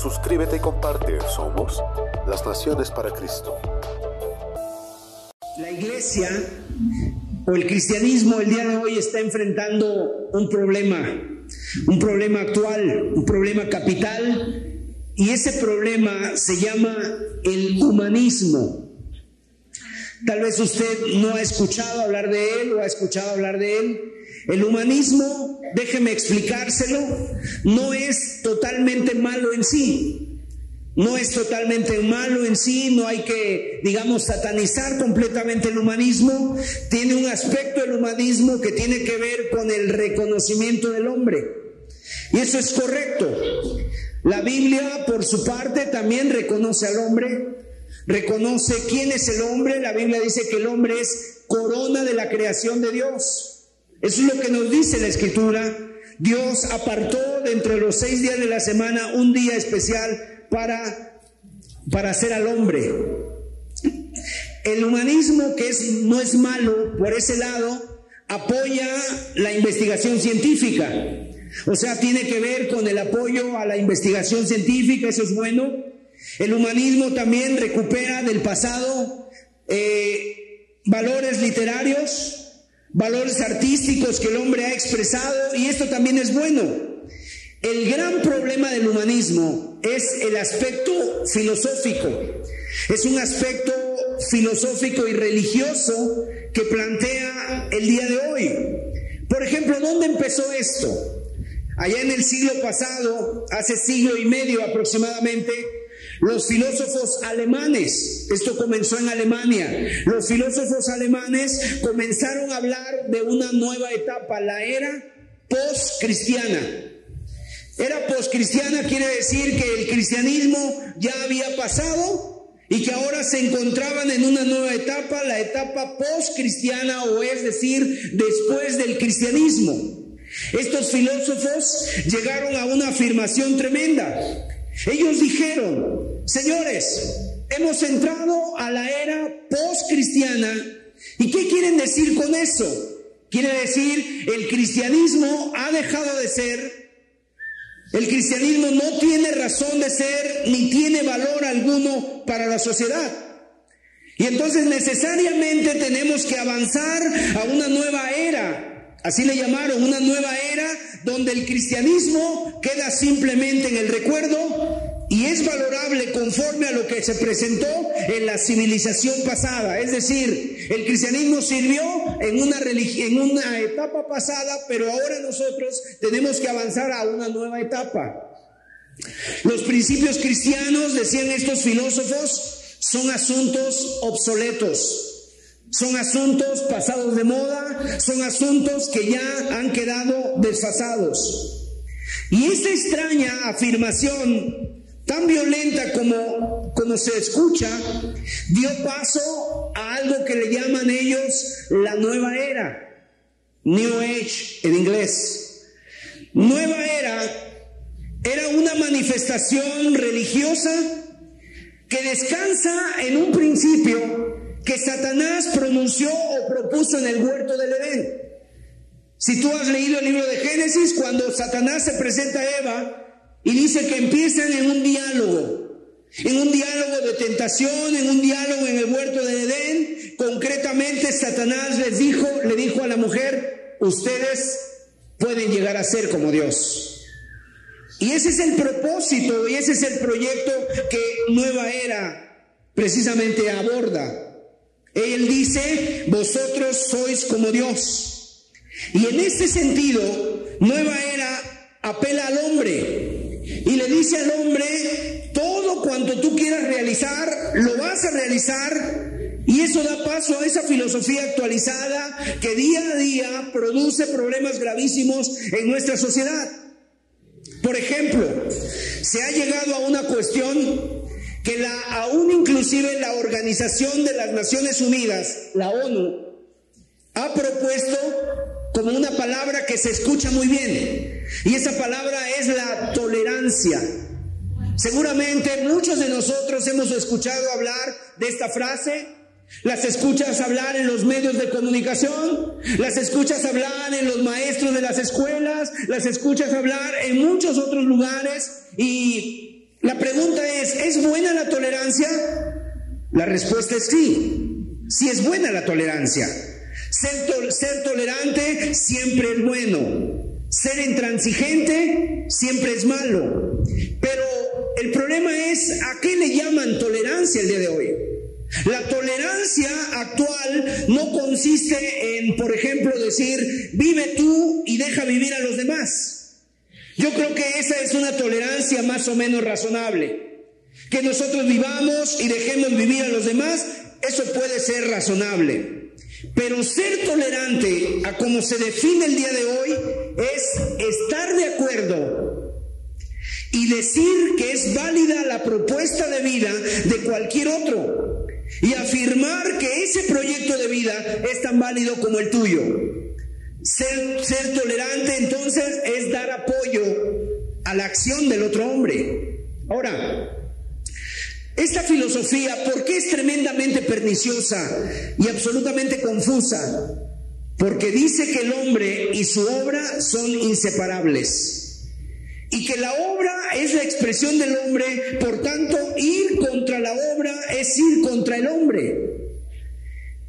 Suscríbete y comparte. Somos las Naciones para Cristo. La iglesia o el cristianismo el día de hoy está enfrentando un problema, un problema actual, un problema capital, y ese problema se llama el humanismo. Tal vez usted no ha escuchado hablar de él o ha escuchado hablar de él. El humanismo, déjeme explicárselo, no es totalmente malo en sí. No es totalmente malo en sí, no hay que, digamos, satanizar completamente el humanismo. Tiene un aspecto del humanismo que tiene que ver con el reconocimiento del hombre. Y eso es correcto. La Biblia, por su parte, también reconoce al hombre, reconoce quién es el hombre. La Biblia dice que el hombre es corona de la creación de Dios. Eso es lo que nos dice la Escritura. Dios apartó de entre los seis días de la semana un día especial para, para hacer al hombre. El humanismo, que es, no es malo por ese lado, apoya la investigación científica. O sea, tiene que ver con el apoyo a la investigación científica, eso es bueno. El humanismo también recupera del pasado eh, valores literarios, valores artísticos que el hombre ha expresado, y esto también es bueno. El gran problema del humanismo es el aspecto filosófico. Es un aspecto filosófico y religioso que plantea el día de hoy. Por ejemplo, ¿dónde empezó esto? Allá en el siglo pasado, hace siglo y medio aproximadamente, los filósofos alemanes, esto comenzó en Alemania, los filósofos alemanes comenzaron a hablar de una nueva etapa, la era post-cristiana. Era poscristiana, quiere decir que el cristianismo ya había pasado y que ahora se encontraban en una nueva etapa, la etapa postcristiana o es decir, después del cristianismo. Estos filósofos llegaron a una afirmación tremenda. Ellos dijeron, señores, hemos entrado a la era postcristiana. ¿Y qué quieren decir con eso? Quiere decir, el cristianismo ha dejado de ser el cristianismo no tiene razón de ser ni tiene valor alguno para la sociedad. Y entonces necesariamente tenemos que avanzar a una nueva era. Así le llamaron, una nueva era donde el cristianismo queda simplemente en el recuerdo y es valorable conforme a lo que se presentó en la civilización pasada. Es decir, el cristianismo sirvió en una, en una etapa pasada, pero ahora nosotros tenemos que avanzar a una nueva etapa. Los principios cristianos, decían estos filósofos, son asuntos obsoletos. Son asuntos pasados de moda, son asuntos que ya han quedado desfasados. Y esta extraña afirmación tan violenta como, como se escucha, dio paso a algo que le llaman ellos la nueva era, New Age en inglés. Nueva era era una manifestación religiosa que descansa en un principio que Satanás pronunció o propuso en el huerto del Edén. Si tú has leído el libro de Génesis, cuando Satanás se presenta a Eva, y dice que empiezan en un diálogo, en un diálogo de tentación, en un diálogo en el huerto de Edén. Concretamente, Satanás les dijo, le dijo a la mujer, ustedes pueden llegar a ser como Dios. Y ese es el propósito y ese es el proyecto que Nueva Era precisamente aborda. Él dice, vosotros sois como Dios. Y en este sentido, Nueva Era apela al hombre, y le dice al hombre, todo cuanto tú quieras realizar, lo vas a realizar. Y eso da paso a esa filosofía actualizada que día a día produce problemas gravísimos en nuestra sociedad. Por ejemplo, se ha llegado a una cuestión que la, aún inclusive la Organización de las Naciones Unidas, la ONU, ha propuesto como una palabra que se escucha muy bien. Y esa palabra es la tolerancia. Seguramente muchos de nosotros hemos escuchado hablar de esta frase, las escuchas hablar en los medios de comunicación, las escuchas hablar en los maestros de las escuelas, las escuchas hablar en muchos otros lugares y la pregunta es, ¿es buena la tolerancia? La respuesta es sí, sí es buena la tolerancia. Ser, ser tolerante siempre es bueno, ser intransigente siempre es malo, pero el problema es a qué le llaman tolerancia el día de hoy. La tolerancia actual no consiste en, por ejemplo, decir, vive tú y deja vivir a los demás. Yo creo que esa es una tolerancia más o menos razonable. Que nosotros vivamos y dejemos vivir a los demás, eso puede ser razonable. Pero ser tolerante a como se define el día de hoy es estar de acuerdo y decir que es válida la propuesta de vida de cualquier otro y afirmar que ese proyecto de vida es tan válido como el tuyo. Ser, tolerante entonces es dar apoyo a la acción del otro hombre. Ahora, esta filosofía, ¿por qué es tremendamente perniciosa y absolutamente confusa? Porque dice que el hombre y su obra son inseparables y que la obra es la expresión del hombre, por tanto, ir contra la obra es ir contra el hombre.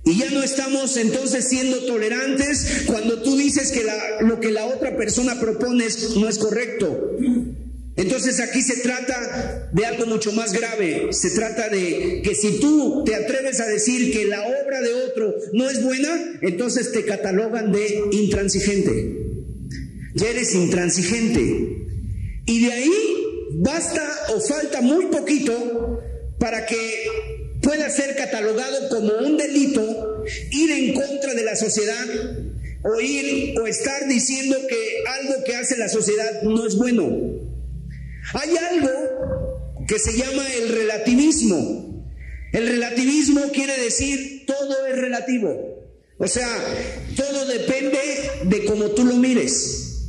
Y ya no estamos entonces siendo tolerantes cuando tú dices que lo que la otra persona propone no es correcto. Entonces aquí se trata de algo mucho más grave. Se trata de que si tú te atreves a decir que la obra de otro no es buena, entonces te catalogan de intransigente. Ya eres intransigente. Y de ahí basta o falta muy poquito para que pueda ser catalogado como un delito ir en contra de la sociedad o ir o estar diciendo que algo que hace la sociedad no es bueno. Hay algo que se llama el relativismo. El relativismo quiere decir todo es relativo. O sea, todo depende de cómo tú lo mires.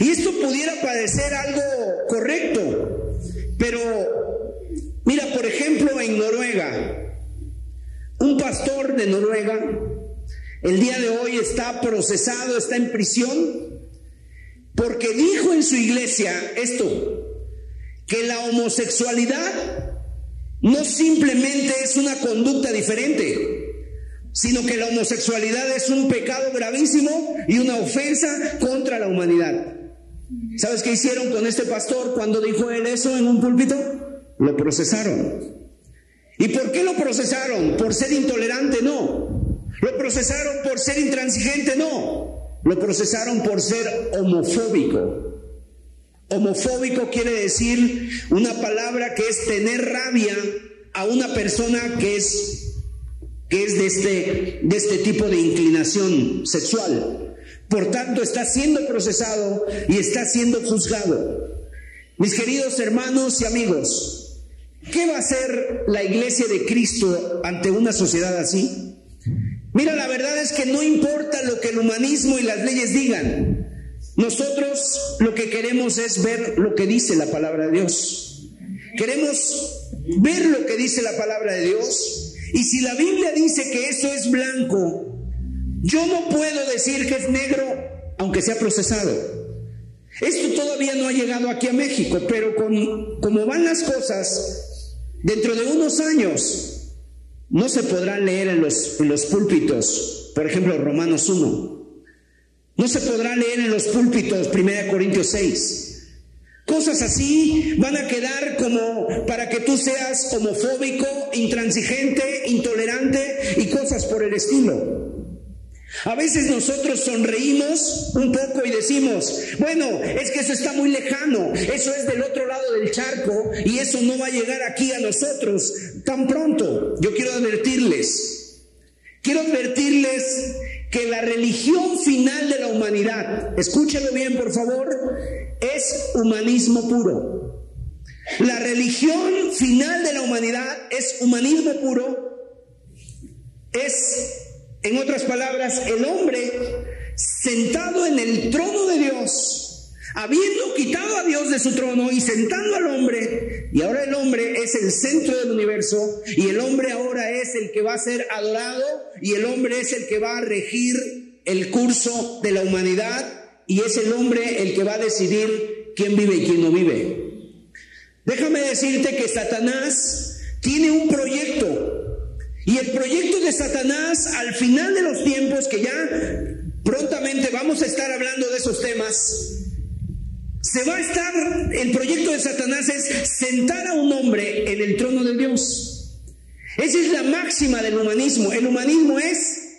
Y esto pudiera parecer algo correcto, pero ejemplo, en Noruega, un pastor de Noruega el día de hoy está procesado, está en prisión, porque dijo en su iglesia esto, que la homosexualidad no simplemente es una conducta diferente, sino que la homosexualidad es un pecado gravísimo y una ofensa contra la humanidad. ¿Sabes qué hicieron con este pastor cuando dijo él eso en un púlpito? Lo procesaron. ¿Y por qué lo procesaron? ¿Por ser intolerante? No. ¿Lo procesaron por ser intransigente? No. Lo procesaron por ser homofóbico. Homofóbico quiere decir una palabra que es tener rabia a una persona que es, que es de, este, de este tipo de inclinación sexual. Por tanto, está siendo procesado y está siendo juzgado. Mis queridos hermanos y amigos, ¿qué va a hacer la iglesia de Cristo ante una sociedad así? Mira, la verdad es que no importa lo que el humanismo y las leyes digan. Nosotros lo que queremos es ver lo que dice la palabra de Dios. Queremos ver lo que dice la palabra de Dios. Y si la Biblia dice que eso es blanco yo no puedo decir que es negro aunque sea procesado. Esto todavía no ha llegado aquí a México, pero con, como van las cosas, dentro de unos años no se podrá leer en los, púlpitos, por ejemplo, Romanos 1. No se podrá leer en los púlpitos 1 Corintios 6. Cosas así van a quedar como para que tú seas homofóbico, intransigente, intolerante y cosas por el estilo. A veces nosotros sonreímos un poco y decimos, bueno, es que eso está muy lejano, eso es del otro lado del charco y eso no va a llegar aquí a nosotros tan pronto. Yo quiero advertirles, quiero advertirles que la religión final de la humanidad, escúchalo bien por favor, es humanismo puro. La religión final de la humanidad es humanismo puro, es, en otras palabras, el hombre sentado en el trono de Dios, habiendo quitado a Dios de su trono y sentando al hombre, y ahora el hombre es el centro del universo, y el hombre ahora es el que va a ser adorado, y el hombre es el que va a regir el curso de la humanidad, y es el hombre el que va a decidir quién vive y quién no vive. Déjame decirte que Satanás tiene un proyecto. Y el proyecto de Satanás al final de los tiempos, que ya prontamente vamos a estar hablando de esos temas, se va a estar, el proyecto de Satanás es sentar a un hombre en el trono de Dios. Esa es la máxima del humanismo. El humanismo es,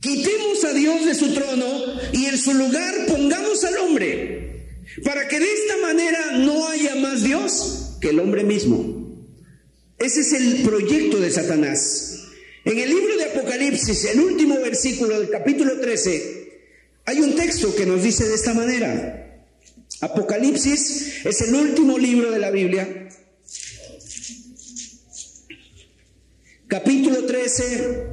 quitemos a Dios de su trono y en su lugar pongamos al hombre. Para que de esta manera no haya más Dios que el hombre mismo. Ese es el proyecto de Satanás. En el libro de Apocalipsis, el último versículo del capítulo 13, hay un texto que nos dice de esta manera. Apocalipsis es el último libro de la Biblia. Capítulo 13,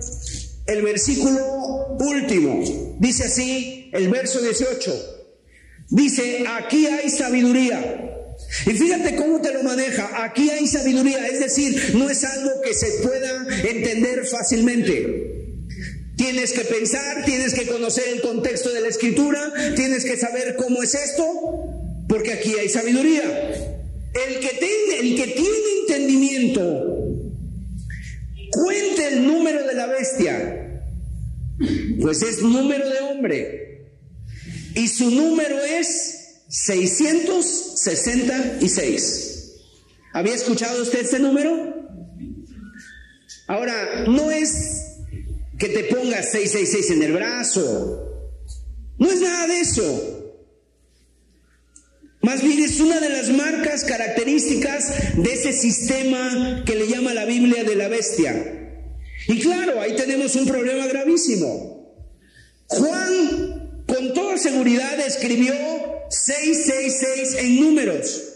el versículo último. Dice así el verso 18. Dice, aquí hay sabiduría. Y fíjate cómo te lo maneja. Aquí hay sabiduría. Es decir, no es algo que se pueda entender fácilmente. Tienes que pensar, tienes que conocer el contexto de la escritura, tienes que saber cómo es esto, porque aquí hay sabiduría. El que, tiene, el que tiene entendimiento, cuente el número de la bestia, pues es número de hombre y su número es 666. ¿Había escuchado usted ese número? Ahora, no es que te pongas 666 en el brazo. No es nada de eso. Más bien es una de las marcas características de ese sistema que le llama la Biblia de la bestia. Y claro, ahí tenemos un problema gravísimo. Juan con toda seguridad escribió 666 en números.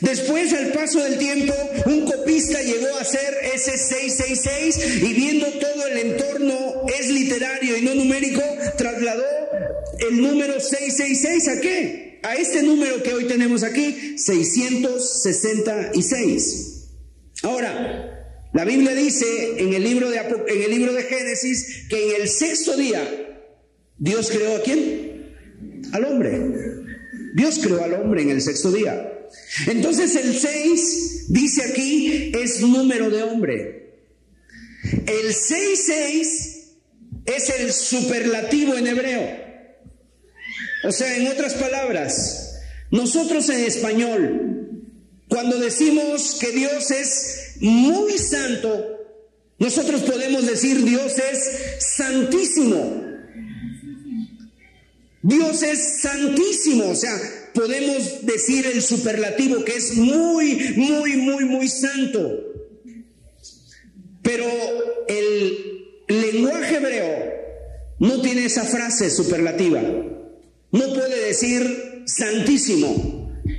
Después, al paso del tiempo, un copista llegó a hacer ese 666 y viendo todo el entorno es literario y no numérico, trasladó el número 666 a qué? A este número que hoy tenemos aquí, 666. Ahora, la Biblia dice en el libro de, en el libro de Génesis que en el sexto día ¿Dios creó a quién? Al hombre. Dios creó al hombre en el sexto día. Entonces el 6 dice aquí es número de hombre. El 66 es el superlativo en hebreo. O sea, en otras palabras, nosotros en español, cuando decimos que Dios es muy santo, nosotros podemos decir Dios es santísimo. Dios es santísimo, o sea, podemos decir el superlativo que es muy, muy, muy, muy santo. Pero el lenguaje hebreo no tiene esa frase superlativa. No puede decir santísimo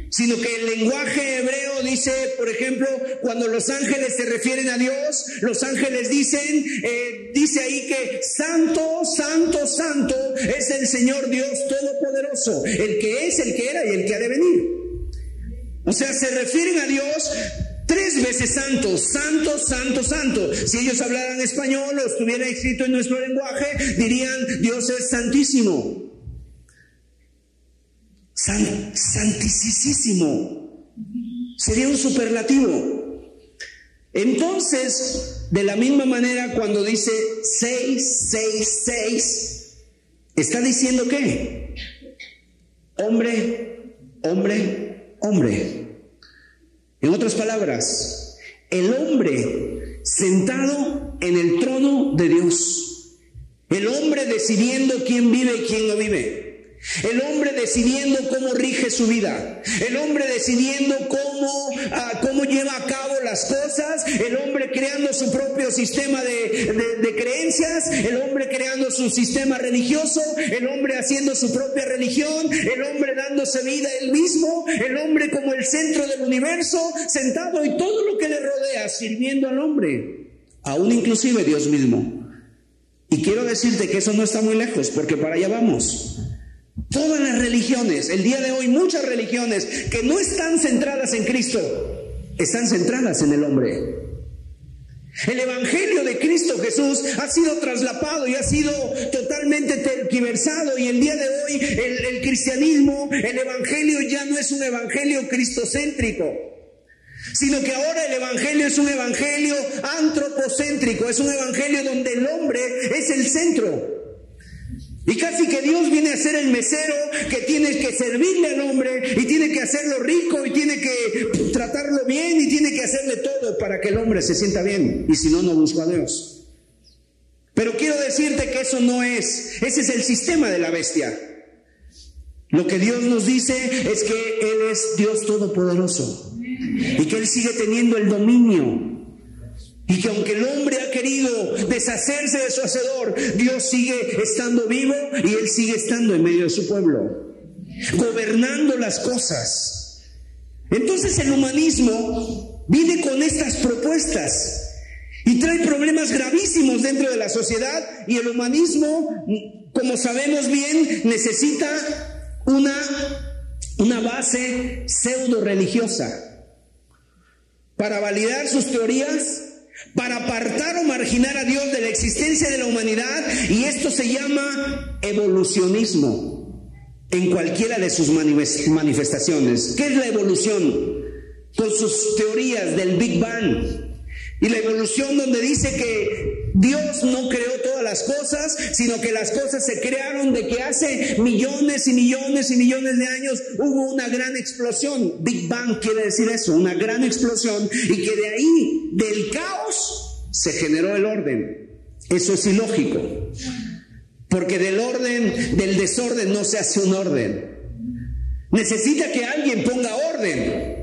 sino que el lenguaje hebreo dice, por ejemplo, cuando los ángeles se refieren a Dios, los ángeles dicen, eh, dice ahí que santo, santo, santo es el Señor Dios Todopoderoso, el que es, el que era y el que ha de venir. O sea, se refieren a Dios tres veces santo, santo, santo, santo. Si ellos hablaran español o estuviera escrito en nuestro lenguaje, dirían, Dios es santísimo santísimo. Sería un superlativo. Entonces, de la misma manera, cuando dice 666, está diciendo que hombre, hombre, hombre. En otras palabras, el hombre sentado en el trono de Dios. El hombre decidiendo quién vive y quién no vive. El hombre decidiendo cómo rige su vida. El hombre decidiendo cómo, ah, cómo lleva a cabo las cosas. El hombre creando su propio sistema de, de, creencias. El hombre creando su sistema religioso. El hombre haciendo su propia religión. El hombre dándose vida él mismo. El hombre como el centro del universo. Sentado y todo lo que le rodea sirviendo al hombre. Aún inclusive Dios mismo. Y quiero decirte que eso no está muy lejos porque para allá vamos. Todas las religiones, el día de hoy muchas religiones que no están centradas en Cristo, están centradas en el hombre. El Evangelio de Cristo Jesús ha sido traslapado y ha sido totalmente terquiversado y el día de hoy el, el cristianismo, el Evangelio ya no es un Evangelio cristocéntrico sino que ahora el Evangelio es un Evangelio antropocéntrico, es un Evangelio donde el hombre es el centro. Y casi que Dios viene a ser el mesero que tiene que servirle al hombre y tiene que hacerlo rico y tiene que tratarlo bien y tiene que hacerle todo para que el hombre se sienta bien. Y si no, no busca a Dios. Pero quiero decirte que eso no es, ese es el sistema de la bestia. Lo que Dios nos dice es que Él es Dios todopoderoso y que Él sigue teniendo el dominio y que aunque el hombre ha querido deshacerse de su hacedor, Dios sigue estando vivo y Él sigue estando en medio de su pueblo, gobernando las cosas. Entonces el humanismo viene con estas propuestas y trae problemas gravísimos dentro de la sociedad y el humanismo, como sabemos bien, necesita una, una base pseudo religiosa para validar sus teorías para apartar o marginar a Dios de la existencia de la humanidad y esto se llama evolucionismo en cualquiera de sus manifestaciones. ¿Qué es la evolución? Con sus teorías del Big Bang, y la evolución donde dice que Dios no creó todas las cosas, sino que las cosas se crearon de que hace millones y millones y millones de años hubo una gran explosión. Big Bang quiere decir eso, una gran explosión y que de ahí, del caos, se generó el orden. Eso es ilógico. Porque del orden, del desorden no se hace un orden. Necesita que alguien ponga orden.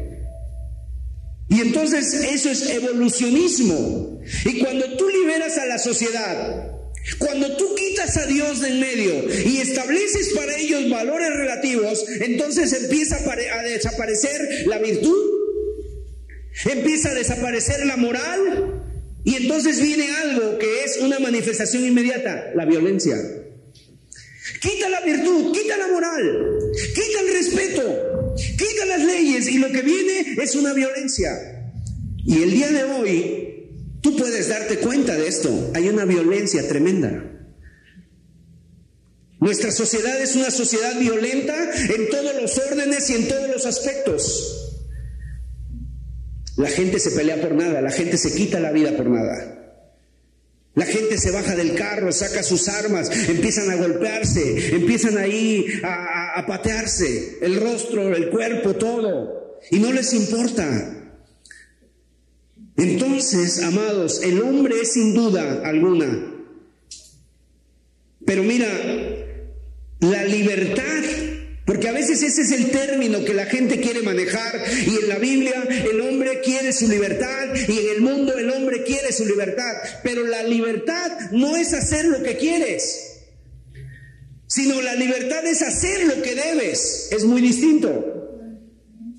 Y entonces eso es evolucionismo. Y cuando tú liberas a la sociedad, cuando tú quitas a Dios del medio y estableces para ellos valores relativos, entonces empieza a desaparecer la virtud, empieza a desaparecer la moral y entonces viene algo que es una manifestación inmediata, la violencia. Quita la virtud, quita la moral, quita el respeto, las leyes y lo que viene es una violencia. Y el día de hoy, tú puedes darte cuenta de esto, hay una violencia tremenda. Nuestra sociedad es una sociedad violenta en todos los órdenes y en todos los aspectos. La gente se pelea por nada, la gente se quita la vida por nada. La gente se baja del carro, saca sus armas, empiezan a golpearse, empiezan ahí a, a, patearse, el rostro, el cuerpo, todo. Y no les importa. Entonces, amados, el hombre es sin duda alguna. Pero mira, la libertad porque a veces ese es el término que la gente quiere manejar y en la Biblia el hombre quiere su libertad y en el mundo el hombre quiere su libertad. Pero la libertad no es hacer lo que quieres, sino la libertad es hacer lo que debes. Es muy distinto.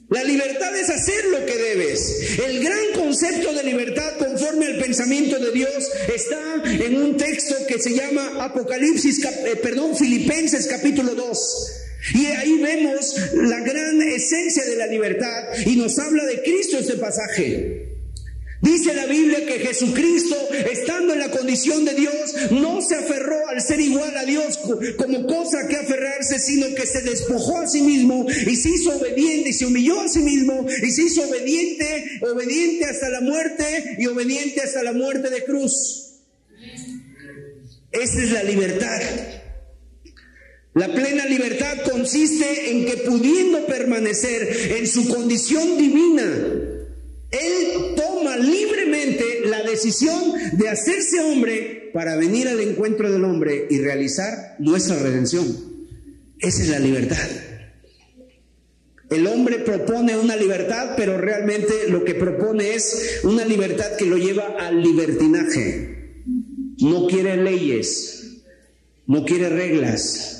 La libertad es hacer lo que debes. El gran concepto de libertad conforme al pensamiento de Dios está en un texto que se llama Apocalipsis, eh, perdón, Filipenses capítulo 2. Y ahí vemos la gran esencia de la libertad y nos habla de Cristo este pasaje. Dice la Biblia que Jesucristo, estando en la condición de Dios, no se aferró al ser igual a Dios como cosa que aferrarse, sino que se despojó a sí mismo y se hizo obediente y se humilló a sí mismo y se hizo obediente, obediente hasta la muerte y obediente hasta la muerte de cruz. Esa es la libertad. La plena libertad consiste en que pudiendo permanecer en su condición divina, Él toma libremente la decisión de hacerse hombre para venir al encuentro del hombre y realizar nuestra redención. Esa es la libertad. El hombre propone una libertad, pero realmente lo que propone es una libertad que lo lleva al libertinaje. No quiere leyes, no quiere reglas,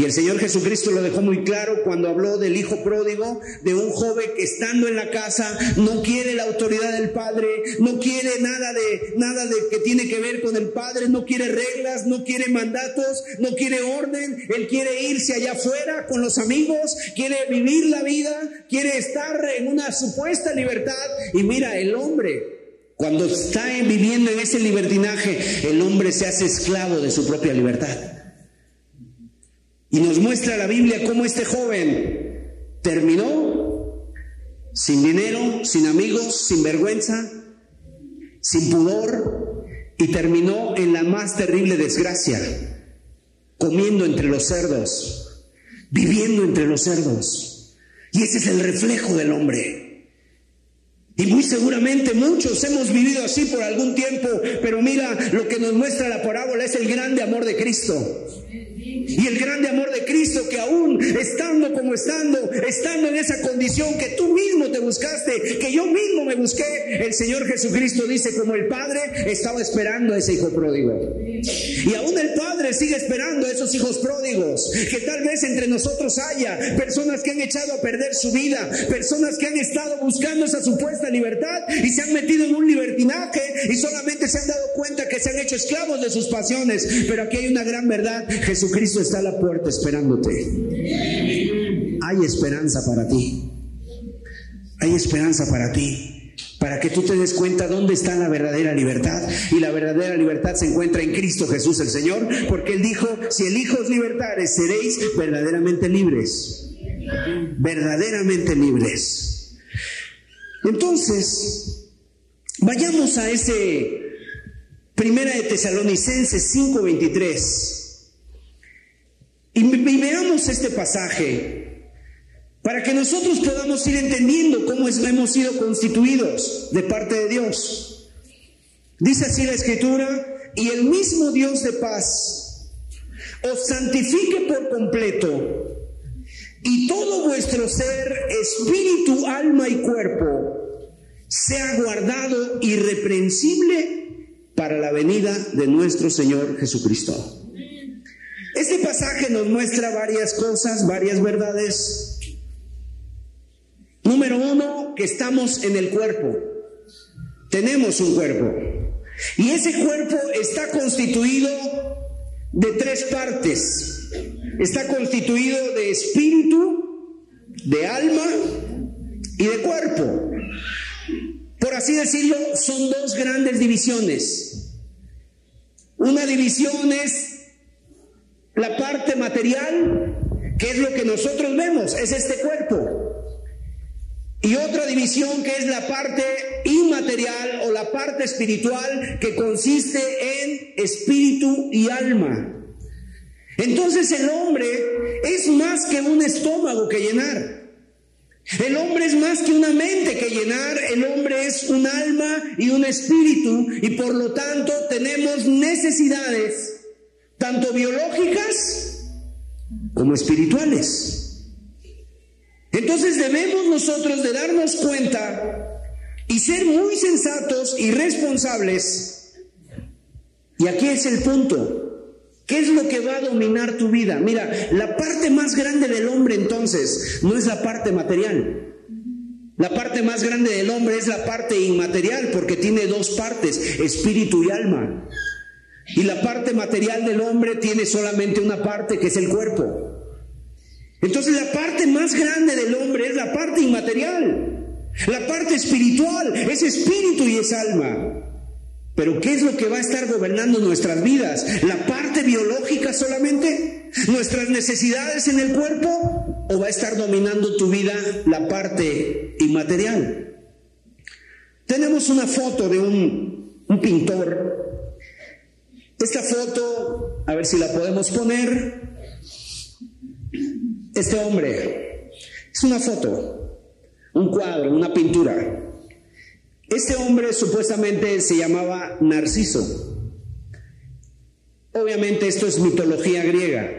y el Señor Jesucristo lo dejó muy claro cuando habló del hijo pródigo, de un joven que estando en la casa no quiere la autoridad del padre, no quiere nada de nada de que tiene que ver con el padre, no quiere reglas, no quiere mandatos, no quiere orden, él quiere irse allá afuera con los amigos, quiere vivir la vida, quiere estar en una supuesta libertad y mira, el hombre cuando está viviendo en ese libertinaje, el hombre se hace esclavo de su propia libertad. Y nos muestra la Biblia cómo este joven terminó sin dinero, sin amigos, sin vergüenza, sin pudor, y terminó en la más terrible desgracia, comiendo entre los cerdos, viviendo entre los cerdos. Y ese es el reflejo del hombre. Y muy seguramente muchos hemos vivido así por algún tiempo, pero mira, lo que nos muestra la parábola es el grande amor de Cristo. Y el grande amor de Cristo que aún estando como estando, estando en esa condición que tú mismo te buscaste, que yo mismo me busqué, el Señor Jesucristo dice como el Padre estaba esperando a ese hijo pródigo. Y aún el Padre sigue esperando a esos hijos pródigos, que tal vez entre nosotros haya personas que han echado a perder su vida, personas que han estado buscando esa supuesta libertad y se han metido en un libertinaje y solamente se han dado cuenta que se han hecho esclavos de sus pasiones. Pero aquí hay una gran verdad, Jesucristo está la puerta esperándote. Hay esperanza para ti. Hay esperanza para ti. Para que tú te des cuenta dónde está la verdadera libertad. Y la verdadera libertad se encuentra en Cristo Jesús el Señor. Porque Él dijo, si el Hijo os seréis verdaderamente libres. Verdaderamente libres. Entonces, vayamos a ese Primera de Tesalonicenses 5:23. Y, veamos este pasaje para que nosotros podamos ir entendiendo cómo hemos sido constituidos de parte de Dios. Dice así la escritura, y el mismo Dios de paz os santifique por completo, y todo vuestro ser, espíritu, alma y cuerpo, sea guardado irreprensible para la venida de nuestro Señor Jesucristo. Este pasaje nos muestra varias cosas, varias verdades. Número uno, que estamos en el cuerpo. Tenemos un cuerpo. Y ese cuerpo está constituido de tres partes. Está constituido de espíritu, de alma y de cuerpo. Por así decirlo, son dos grandes divisiones. Una división es la parte material, que es lo que nosotros vemos, es este cuerpo. Y otra división que es la parte inmaterial o la parte espiritual que consiste en espíritu y alma. Entonces el hombre es más que un estómago que llenar. El hombre es más que una mente que llenar, el hombre es un alma y un espíritu y por lo tanto tenemos necesidades tanto biológicas como espirituales. Entonces debemos nosotros de darnos cuenta y ser muy sensatos y responsables. Y aquí es el punto. ¿Qué es lo que va a dominar tu vida? Mira, la parte más grande del hombre entonces no es la parte material. La parte más grande del hombre es la parte inmaterial porque tiene dos partes, espíritu y alma. Y la parte material del hombre tiene solamente una parte que es el cuerpo. Entonces la parte más grande del hombre es la parte inmaterial. La parte espiritual es espíritu y es alma. Pero ¿qué es lo que va a estar gobernando nuestras vidas? ¿La parte biológica solamente? ¿Nuestras necesidades en el cuerpo? ¿O va a estar dominando tu vida la parte inmaterial? Tenemos una foto de un, pintor esta foto, a ver si la podemos poner. Este hombre, es una foto, un cuadro, una pintura. Este hombre supuestamente se llamaba Narciso. Obviamente esto es mitología griega.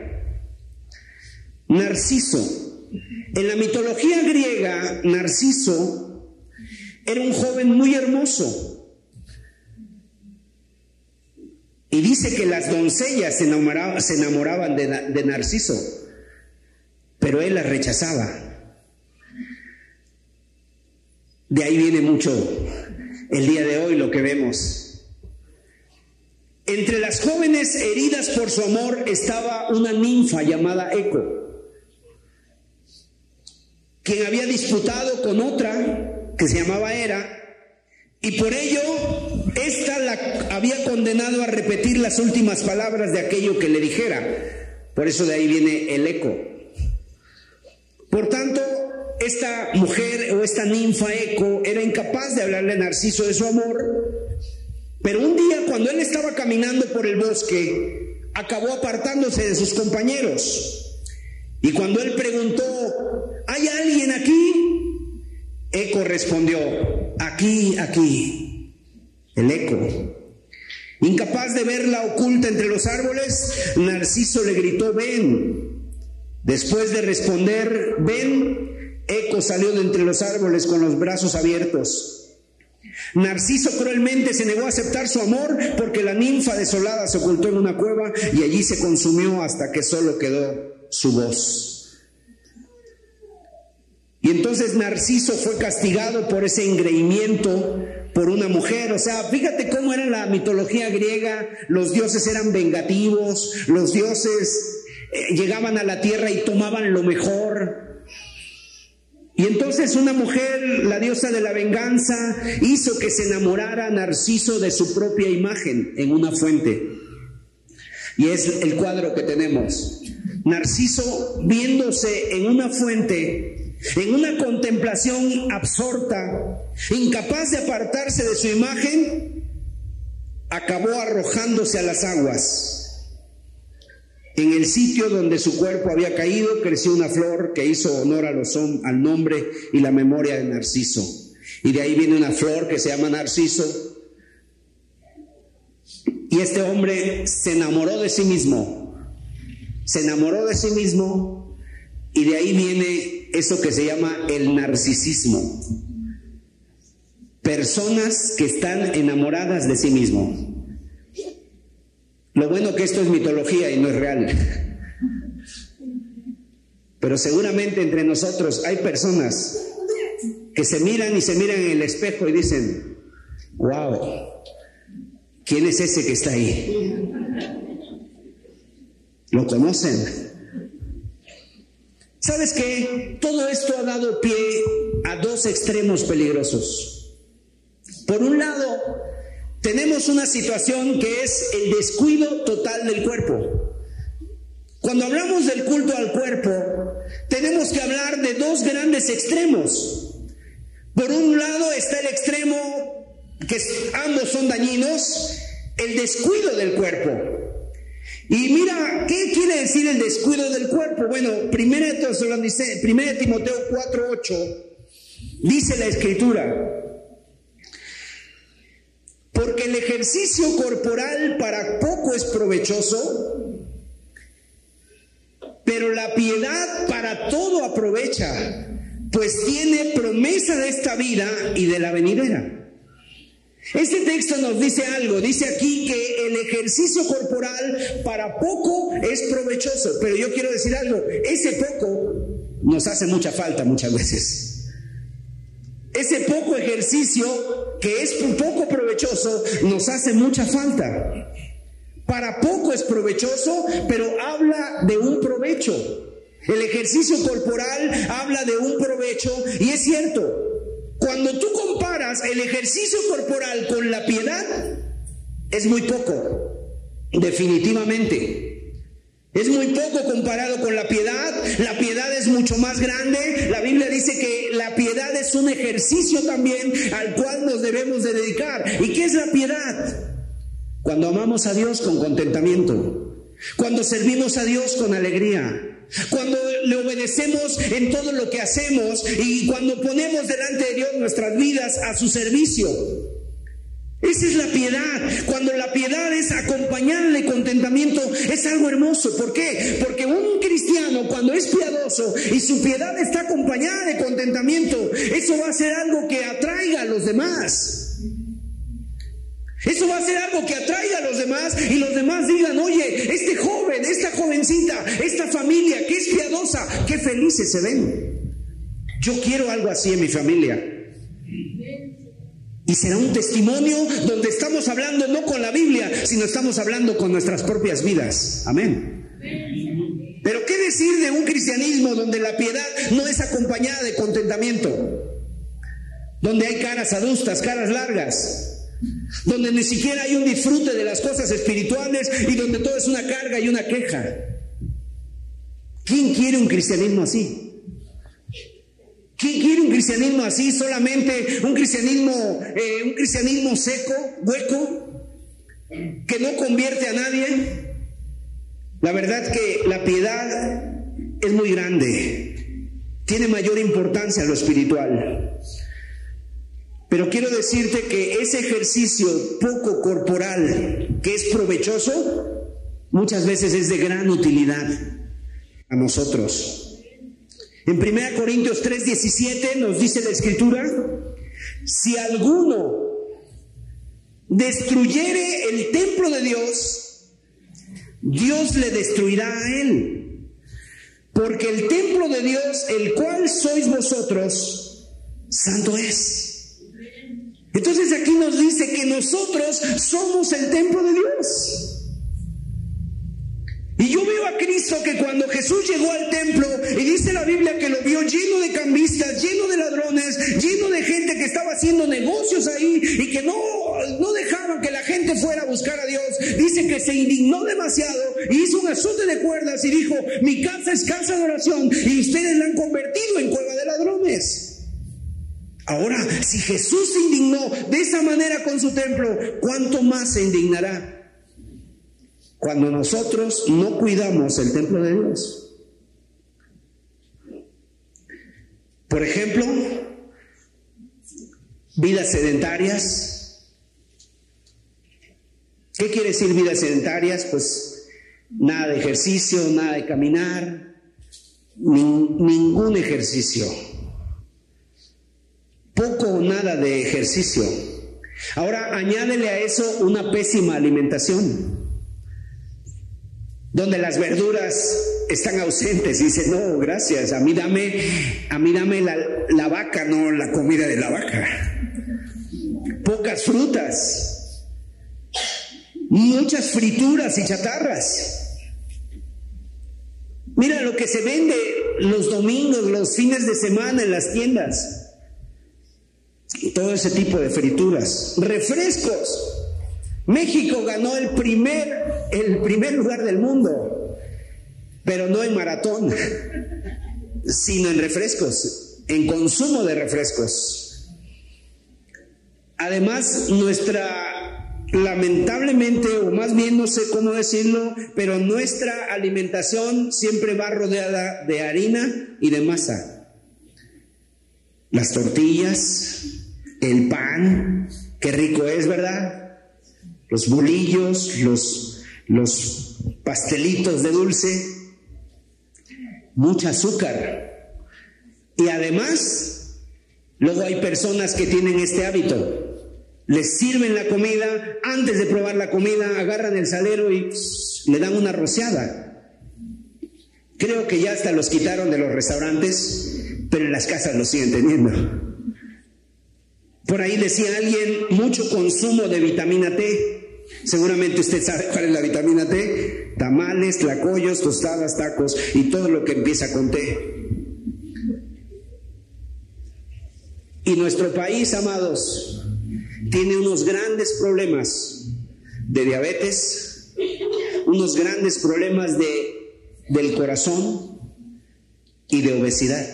Narciso. En la mitología griega, Narciso era un joven muy hermoso. Y dice que las doncellas se enamoraban, de, de Narciso, pero él las rechazaba. De ahí viene mucho el día de hoy lo que vemos. Entre las jóvenes heridas por su amor estaba una ninfa llamada Eco, quien había disputado con otra que se llamaba Hera, y por ello ésta la había condenado a repetir las últimas palabras de aquello que le dijera. Por eso de ahí viene el eco. Por tanto, esta mujer o esta ninfa Eco era incapaz de hablarle a Narciso de su amor, pero un día cuando él estaba caminando por el bosque, acabó apartándose de sus compañeros. Y cuando él preguntó, ¿hay alguien aquí? Eco respondió, aquí, aquí, el eco. Incapaz de verla oculta entre los árboles, Narciso le gritó, ven. Después de responder, ven, Eco salió de entre los árboles con los brazos abiertos. Narciso cruelmente se negó a aceptar su amor porque la ninfa desolada se ocultó en una cueva y allí se consumió hasta que solo quedó su voz. Y entonces Narciso fue castigado por ese engreimiento por una mujer. O sea, fíjate cómo era la mitología griega. Los dioses eran vengativos, los dioses eh, llegaban a la tierra y tomaban lo mejor. Y entonces una mujer, la diosa de la venganza, hizo que se enamorara Narciso de su propia imagen en una fuente. Y es el cuadro que tenemos. Narciso viéndose en una fuente, en una contemplación absorta, incapaz de apartarse de su imagen, acabó arrojándose a las aguas. En el sitio donde su cuerpo había caído creció una flor que hizo honor a los, al nombre y la memoria de Narciso. Y de ahí viene una flor que se llama Narciso. Y este hombre se enamoró de sí mismo. Se enamoró de sí mismo y de ahí viene eso que se llama el narcisismo. Personas que están enamoradas de sí mismo. Lo bueno que esto es mitología y no es real. Pero seguramente entre nosotros hay personas que se miran y se miran en el espejo y dicen, wow, ¿quién es ese que está ahí? ¿Lo conocen? ¿Sabes qué? Todo esto ha dado pie a dos extremos peligrosos. Por un lado, tenemos una situación que es el descuido total del cuerpo. Cuando hablamos del culto al cuerpo, tenemos que hablar de dos grandes extremos. Por un lado está el extremo, que ambos son dañinos, el descuido del cuerpo. Y mira, ¿qué quiere decir el descuido del cuerpo? Bueno, 1 Timoteo 4:8 dice la escritura, porque el ejercicio corporal para poco es provechoso, pero la piedad para todo aprovecha, pues tiene promesa de esta vida y de la venidera. Este texto nos dice algo, dice aquí que el ejercicio corporal para poco es provechoso, pero yo quiero decir algo, ese poco nos hace mucha falta muchas veces. Ese poco ejercicio, que es poco provechoso, nos hace mucha falta. Para poco es provechoso, pero habla de un provecho. El ejercicio corporal habla de un provecho y es cierto, cuando tú el ejercicio corporal con la piedad, es muy poco, definitivamente. Es muy poco comparado con la piedad. La piedad es mucho más grande. La Biblia dice que la piedad es un ejercicio también al cual nos debemos de dedicar. ¿Y qué es la piedad? Cuando amamos a Dios con contentamiento. Cuando servimos a Dios con alegría. Cuando le obedecemos en todo lo que hacemos y cuando ponemos delante de Dios nuestras vidas a su servicio. Esa es la piedad. Cuando la piedad es acompañada de contentamiento, es algo hermoso. ¿Por qué? Porque un cristiano cuando es piadoso y su piedad está acompañada de contentamiento, eso va a ser algo que atraiga a los demás. Eso va a ser algo que atraiga a los demás y los demás digan, oye, este joven, esta jovencita, esta familia que es piadosa, qué felices se ven. Yo quiero algo así en mi familia. Y será un testimonio donde estamos hablando no con la Biblia, sino estamos hablando con nuestras propias vidas. Amén. Pero ¿qué decir de un cristianismo donde la piedad no es acompañada de contentamiento? Donde hay caras adustas, caras largas, donde ni siquiera hay un disfrute de las cosas espirituales y donde todo es una carga y una queja. ¿Quién quiere un cristianismo así? ¿Quién quiere un cristianismo así? Solamente un cristianismo, eh, un cristianismo seco, hueco, que no convierte a nadie. La verdad que la piedad es muy grande, tiene mayor importancia en lo espiritual. Pero quiero decirte que ese ejercicio poco corporal que es provechoso, muchas veces es de gran utilidad a nosotros. En 1 Corintios 3:17 nos dice la escritura, si alguno destruyere el templo de Dios, Dios le destruirá a él. Porque el templo de Dios, el cual sois vosotros, santo es. Entonces aquí nos dice que nosotros somos el templo de Dios. Y yo veo a Cristo que cuando Jesús llegó al templo, y dice la Biblia que lo vio lleno de cambistas, lleno de ladrones, lleno de gente que estaba haciendo negocios ahí y que no, no dejaban que la gente fuera a buscar a Dios. Dice que se indignó demasiado y hizo un azote de cuerdas y dijo, mi casa es casa de oración y ustedes la han convertido en cueva de ladrones. Ahora, si Jesús se indignó de esa manera con su templo, ¿cuánto más se indignará cuando nosotros no cuidamos el templo de Dios. Por ejemplo, vidas sedentarias. ¿Qué quiere decir vidas sedentarias? Pues nada de ejercicio, nada de caminar, ningún ejercicio. Poco o nada de ejercicio. Ahora añádele a eso una pésima alimentación donde las verduras están ausentes. Y dice, no, gracias, a mí dame, a mí dame la, la vaca, no la comida de la vaca. Pocas frutas, muchas frituras y chatarras. Mira lo que se vende los domingos, los fines de semana en las tiendas. Todo ese tipo de frituras. Refrescos. México ganó el primer, el primer lugar del mundo, pero no en maratón, sino en refrescos, en consumo de refrescos. Además, nuestra, lamentablemente, o más bien no sé cómo decirlo, pero nuestra alimentación siempre va rodeada de harina y de masa. Las tortillas, el pan, qué rico es, ¿verdad? los bolillos, los, los pastelitos de dulce, mucha azúcar. Y además, luego hay personas que tienen este hábito. Les sirven la comida, antes de probar la comida, agarran el salero y le dan una rociada. Creo que ya hasta los quitaron de los restaurantes, pero en las casas lo siguen teniendo. Por ahí decía alguien, mucho consumo de vitamina T. Seguramente usted sabe cuál es la vitamina T. Tamales, tlacoyos, tostadas, tacos y todo lo que empieza con T. Y nuestro país, amados, tiene unos grandes problemas de diabetes, unos grandes problemas de, del corazón y de obesidad.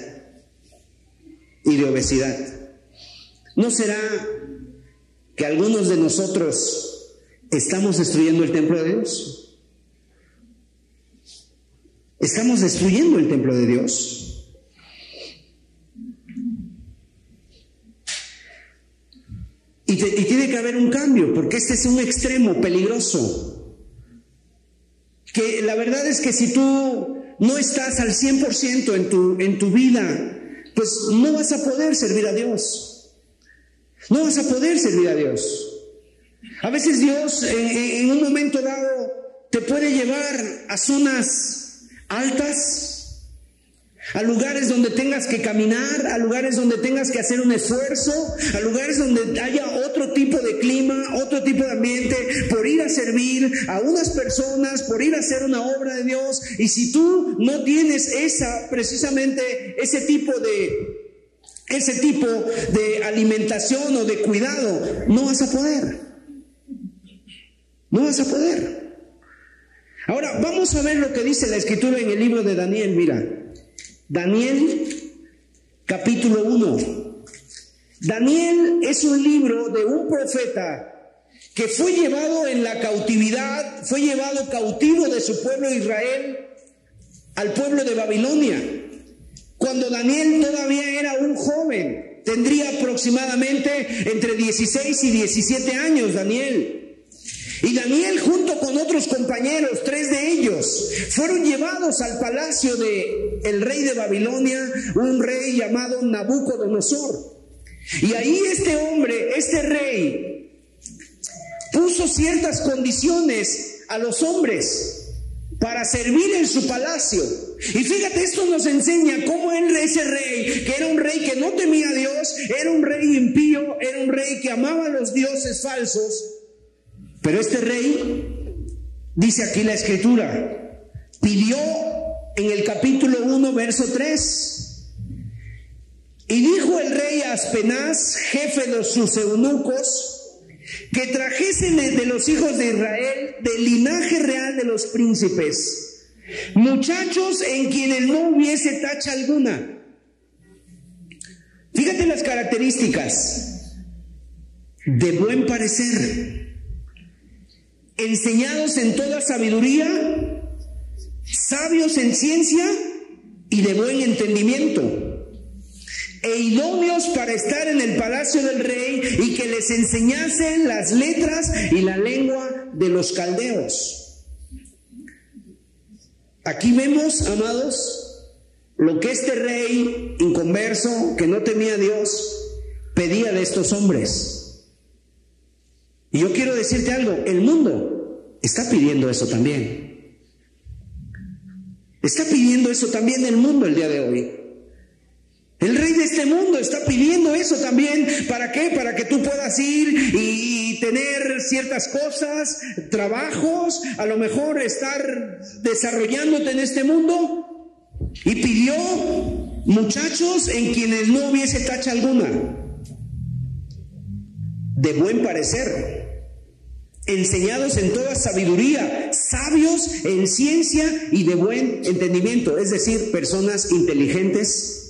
Y de obesidad. ¿No será que algunos de nosotros ¿Estamos destruyendo el templo de Dios? ¿Estamos destruyendo el templo de Dios? Y, tiene que haber un cambio, porque este es un extremo peligroso. Que la verdad es que si tú no estás al 100% en tu, en tu vida, pues no vas a poder servir a Dios. No vas a poder servir a Dios. A veces Dios en un momento dado te puede llevar a zonas altas, a lugares donde tengas que caminar, a lugares donde tengas que hacer un esfuerzo, a lugares donde haya otro tipo de clima, otro tipo de ambiente, por ir a servir a unas personas, por ir a hacer una obra de Dios. Y si tú no tienes esa, precisamente ese tipo de, ese tipo de alimentación o de cuidado, no vas a poder. No vas a poder. Ahora, vamos a ver lo que dice la escritura en el libro de Daniel, mira. Daniel capítulo 1. Daniel es un libro de un profeta que fue llevado en la cautividad, fue llevado cautivo de su pueblo Israel al pueblo de Babilonia. Cuando Daniel todavía era un joven, tendría aproximadamente entre 16 y 17 años Daniel. Y Daniel junto con otros compañeros, tres de ellos, fueron llevados al palacio de el rey de Babilonia, un rey llamado Nabucodonosor. Y ahí este hombre, este rey, puso ciertas condiciones a los hombres para servir en su palacio. Y fíjate, esto nos enseña cómo ese rey, que era un rey que no temía a Dios, era un rey impío, era un rey que amaba a los dioses falsos, pero este rey, dice aquí la escritura, pidió en el capítulo 1, verso 3, y dijo el rey a Aspenaz, jefe de sus eunucos, que trajesen de los hijos de Israel del linaje real de los príncipes, muchachos en quienes no hubiese tacha alguna. Fíjate las características de buen parecer enseñados en toda sabiduría, sabios en ciencia y de buen entendimiento, e idóneos para estar en el palacio del rey y que les enseñasen las letras y la lengua de los caldeos. Aquí vemos, amados, lo que este rey inconverso, que no temía a Dios, pedía de estos hombres. Y yo quiero decirte algo, el mundo está pidiendo eso también. Está pidiendo eso también el mundo el día de hoy. El rey de este mundo está pidiendo eso también. ¿Para qué? Para que tú puedas ir y tener ciertas cosas, trabajos, a lo mejor estar desarrollándote en este mundo. Y pidió muchachos en quienes no hubiese tacha alguna. De buen parecer, enseñados en toda sabiduría, sabios en ciencia y de buen entendimiento, es decir, personas inteligentes,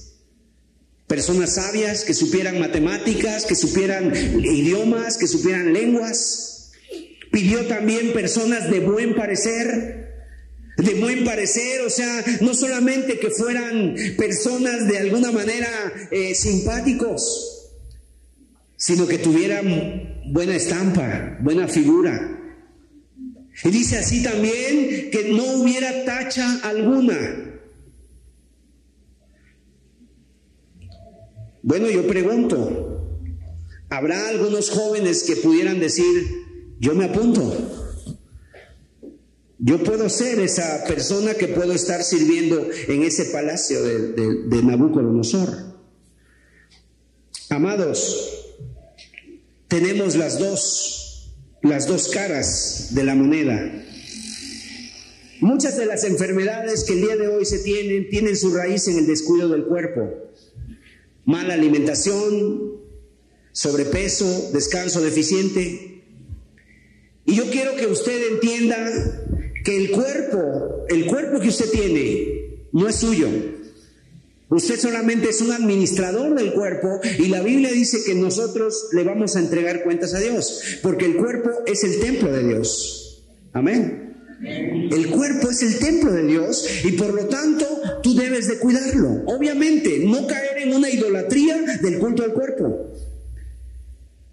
personas sabias que supieran matemáticas, que supieran idiomas, que supieran lenguas. Pidió también personas de buen parecer, de buen parecer, o sea, no solamente que fueran personas de alguna manera eh, simpáticos, sino que tuviera buena estampa, buena figura. Y dice así también que no hubiera tacha alguna. Bueno, yo pregunto, ¿habrá algunos jóvenes que pudieran decir, yo me apunto? Yo puedo ser esa persona que puedo estar sirviendo en ese palacio de, de Nabucodonosor. Amados, tenemos las dos, las dos caras de la moneda. Muchas de las enfermedades que el día de hoy se tienen tienen su raíz en el descuido del cuerpo. Mala alimentación, sobrepeso, descanso deficiente. Y yo quiero que usted entienda que el cuerpo, el cuerpo que usted tiene, no es suyo, Usted solamente es un administrador del cuerpo y la Biblia dice que nosotros le vamos a entregar cuentas a Dios, porque el cuerpo es el templo de Dios. Amén. El cuerpo es el templo de Dios y por lo tanto de cuidarlo. Obviamente, no caer en una idolatría del culto al cuerpo.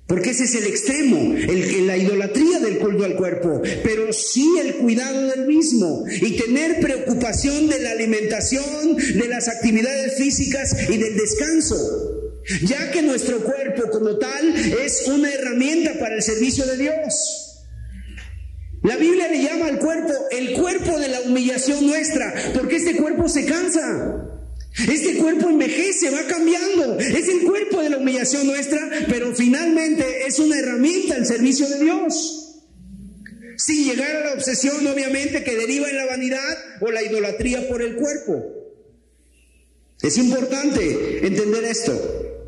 porque ese es el extremo, el, la idolatría del culto al cuerpo, pero sí el cuidado del mismo y tener preocupación de la alimentación, de las actividades físicas y del descanso, ya que nuestro cuerpo como tal es una herramienta para el servicio de Dios. La Biblia le llama al cuerpo el cuerpo de la humillación nuestra, porque este cuerpo se cansa. Este cuerpo envejece, va cambiando. Es el cuerpo de la humillación nuestra, pero finalmente es una herramienta al servicio de Dios. Sin llegar a la obsesión, obviamente, que deriva en la vanidad o la idolatría por el cuerpo. Es importante entender esto.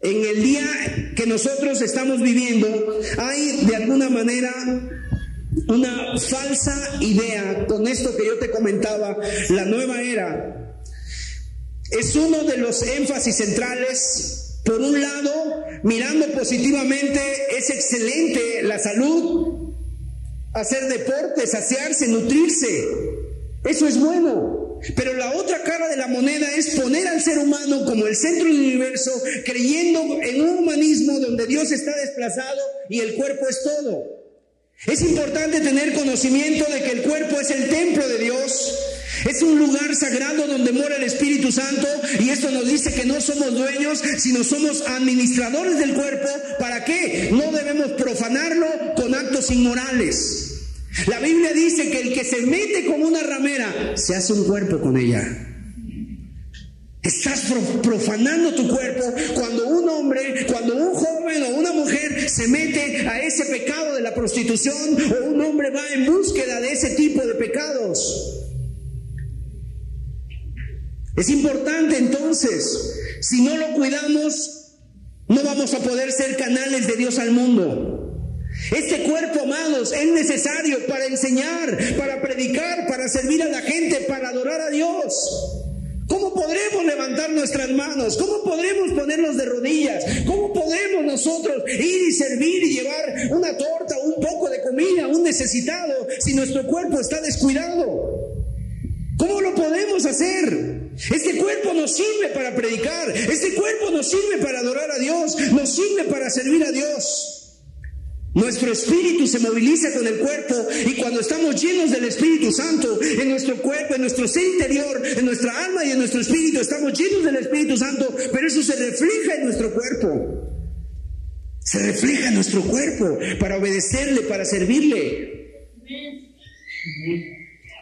En el día que nosotros estamos viviendo, hay de alguna manera una falsa idea con esto que yo te comentaba, la nueva era es uno de los énfasis centrales. Por un lado, mirando positivamente, es excelente la salud, hacer deporte, saciarse, nutrirse. Eso es bueno. Pero la otra cara de la moneda es poner al ser humano como el centro del universo, creyendo en un humanismo donde Dios está desplazado y el cuerpo es todo. Es importante tener conocimiento de que el cuerpo es el templo de Dios es un lugar sagrado donde mora el Espíritu Santo y esto nos dice que no somos dueños, sino somos administradores del cuerpo. ¿Para qué? No debemos profanarlo con actos inmorales. La Biblia dice que el que se mete con una ramera se hace un cuerpo con ella. Estás profanando tu cuerpo cuando un hombre, cuando un joven o una mujer se mete a ese pecado de la prostitución o un hombre va en búsqueda de ese tipo de pecados. Es importante entonces, si no lo cuidamos, no vamos a poder ser canales de Dios al mundo. Este cuerpo, amados, es necesario para enseñar, para predicar, para servir a la gente, para adorar a Dios. ¿Cómo podremos levantar nuestras manos? ¿Cómo podremos ponernos de rodillas? ¿Cómo podemos nosotros ir y servir y llevar una torta, un poco de comida un necesitado si nuestro cuerpo está descuidado? ¿Cómo lo podemos hacer? Este cuerpo nos sirve para predicar, este cuerpo nos sirve para adorar a Dios, nos sirve para servir a Dios. Nuestro espíritu se moviliza con el cuerpo y cuando estamos llenos del Espíritu Santo, en nuestro cuerpo, en nuestro ser interior, en nuestra alma y en nuestro espíritu, estamos llenos del Espíritu Santo, pero eso se refleja en nuestro cuerpo. Se refleja en nuestro cuerpo para obedecerle, para servirle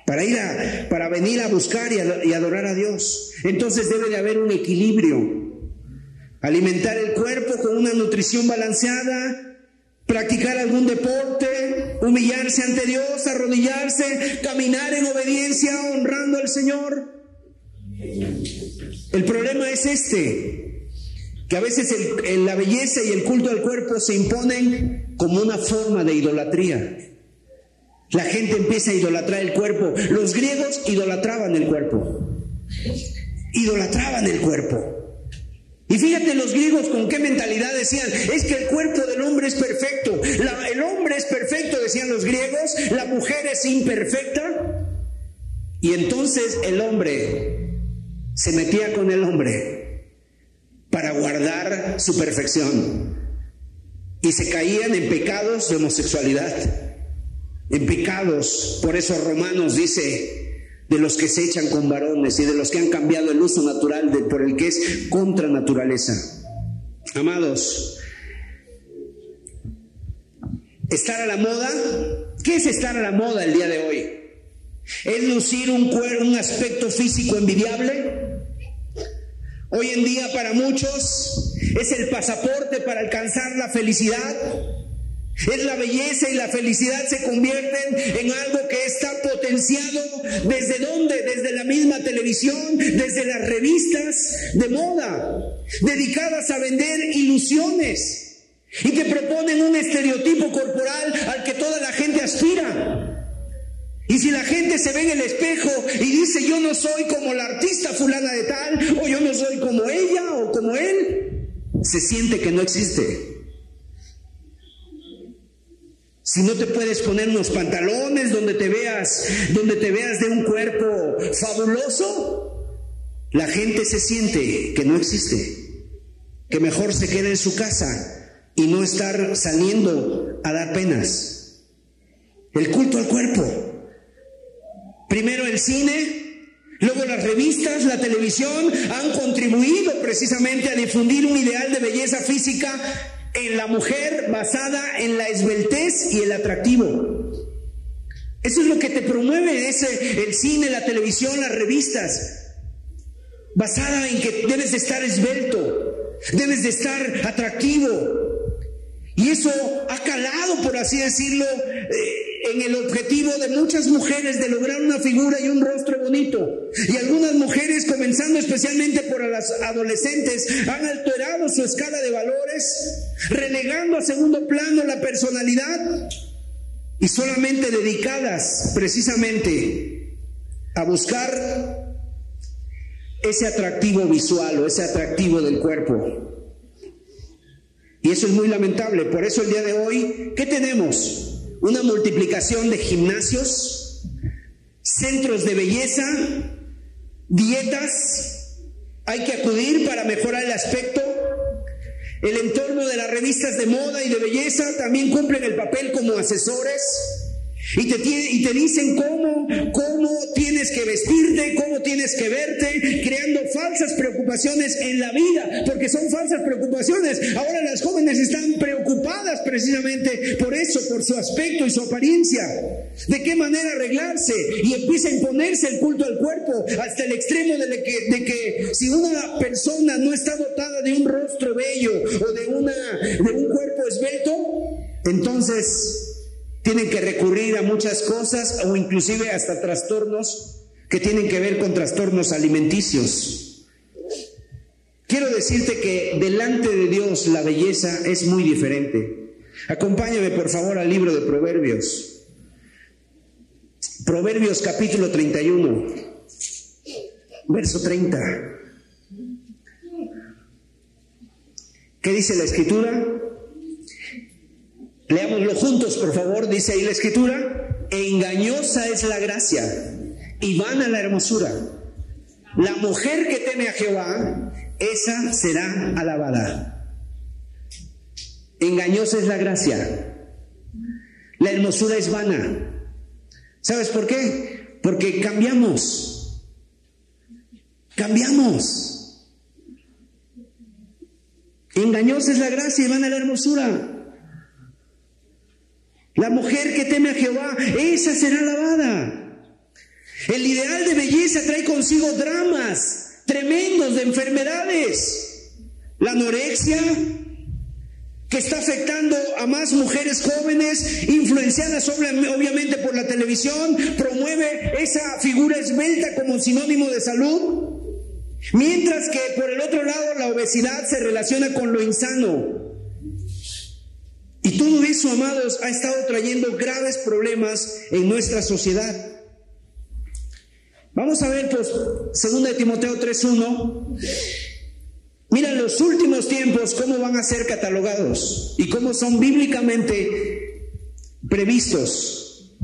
para ir a, para venir a buscar y, adorar a Dios. Entonces debe de haber un equilibrio. Alimentar el cuerpo con una nutrición balanceada, practicar algún deporte, humillarse ante Dios, arrodillarse, caminar en obediencia, honrando al Señor. El problema es este, que a veces la belleza y el culto al cuerpo se imponen como una forma de idolatría. La gente empieza a idolatrar el cuerpo. Los griegos idolatraban el cuerpo. Idolatraban el cuerpo. Y fíjate los griegos con qué mentalidad decían, es que el cuerpo del hombre es perfecto. el hombre es perfecto, decían los griegos, la mujer es imperfecta. Y entonces el hombre se metía con el hombre para guardar su perfección. Y se caían en pecados de homosexualidad en pecados. Por eso Romanos dice, de los que se echan con varones y de los que han cambiado el uso natural de, por el que es contra naturaleza. Amados, estar a la moda, ¿qué es estar a la moda el día de hoy? ¿Es lucir un, un aspecto físico envidiable? Hoy en día para muchos es el pasaporte para alcanzar la felicidad. Es la belleza y la felicidad se convierten en algo que está potenciado desde dónde? Desde la misma televisión, desde las revistas de moda, dedicadas a vender ilusiones y que proponen un estereotipo corporal al que toda la gente aspira. Y si la gente se ve en el espejo y dice yo no soy como la artista fulana de tal, o yo no soy como ella o como él, se siente que no existe. Si no te puedes poner unos pantalones donde te veas, donde te veas de un cuerpo fabuloso, la gente se siente que no existe, que mejor se quede en su casa y no estar saliendo a dar penas. El culto al cuerpo. Primero el cine, luego las revistas, la televisión han contribuido precisamente a difundir un ideal de belleza física en la mujer basada en la esbeltez y el atractivo. Eso es lo que te promueve ese, el cine, la televisión, las revistas, basada en que debes de estar esbelto, debes de estar atractivo, y eso ha calado, por así decirlo, eh, en el objetivo de muchas mujeres de lograr una figura y un rostro bonito. Y algunas mujeres, comenzando especialmente por las adolescentes, han alterado su escala de valores, relegando a segundo plano la personalidad y solamente dedicadas precisamente a buscar ese atractivo visual o ese atractivo del cuerpo. Y eso es muy lamentable. Por eso el día de hoy, ¿qué tenemos? Una multiplicación de gimnasios, centros de belleza, dietas. Hay que acudir para mejorar el aspecto. El entorno de las revistas de moda y de belleza también cumplen el papel como asesores y te, y te dicen cómo, cómo tienes que vestirte, cómo tienes que verte, creando falsas preocupaciones en la vida, porque son falsas preocupaciones. Ahora las jóvenes están preocupadas precisamente por eso, por su aspecto y su apariencia. De qué manera arreglarse y empieza a imponerse el culto al cuerpo hasta el extremo de que, de que si una persona no está dotada de un rostro bello o de, una, de un cuerpo esbelto, entonces tienen que recurrir a muchas cosas o inclusive hasta trastornos que tienen que ver con trastornos alimenticios. Quiero decirte que delante de Dios la belleza es muy diferente. Acompáñame por favor al libro de Proverbios. Proverbios capítulo 31, verso 30. ¿Qué dice la escritura? Leámoslo juntos, por favor, dice ahí la escritura, engañosa es la gracia y vana la hermosura. La mujer que teme a Jehová, esa será alabada. Engañosa es la gracia. La hermosura es vana. ¿Sabes por qué? Porque cambiamos. Cambiamos. Engañosa es la gracia y vana la hermosura. La mujer que teme a Jehová, esa será alabada. El ideal de belleza trae consigo dramas tremendos de enfermedades. La anorexia, que está afectando a más mujeres jóvenes, influenciadas obviamente por la televisión, promueve esa figura esbelta como sinónimo de salud. Mientras que por el otro lado la obesidad se relaciona con lo insano, y todo eso, amados, ha estado trayendo graves problemas en nuestra sociedad. Vamos a ver, pues, 2 de Timoteo 3.1. Mira, los últimos tiempos, cómo van a ser catalogados y cómo son bíblicamente previstos.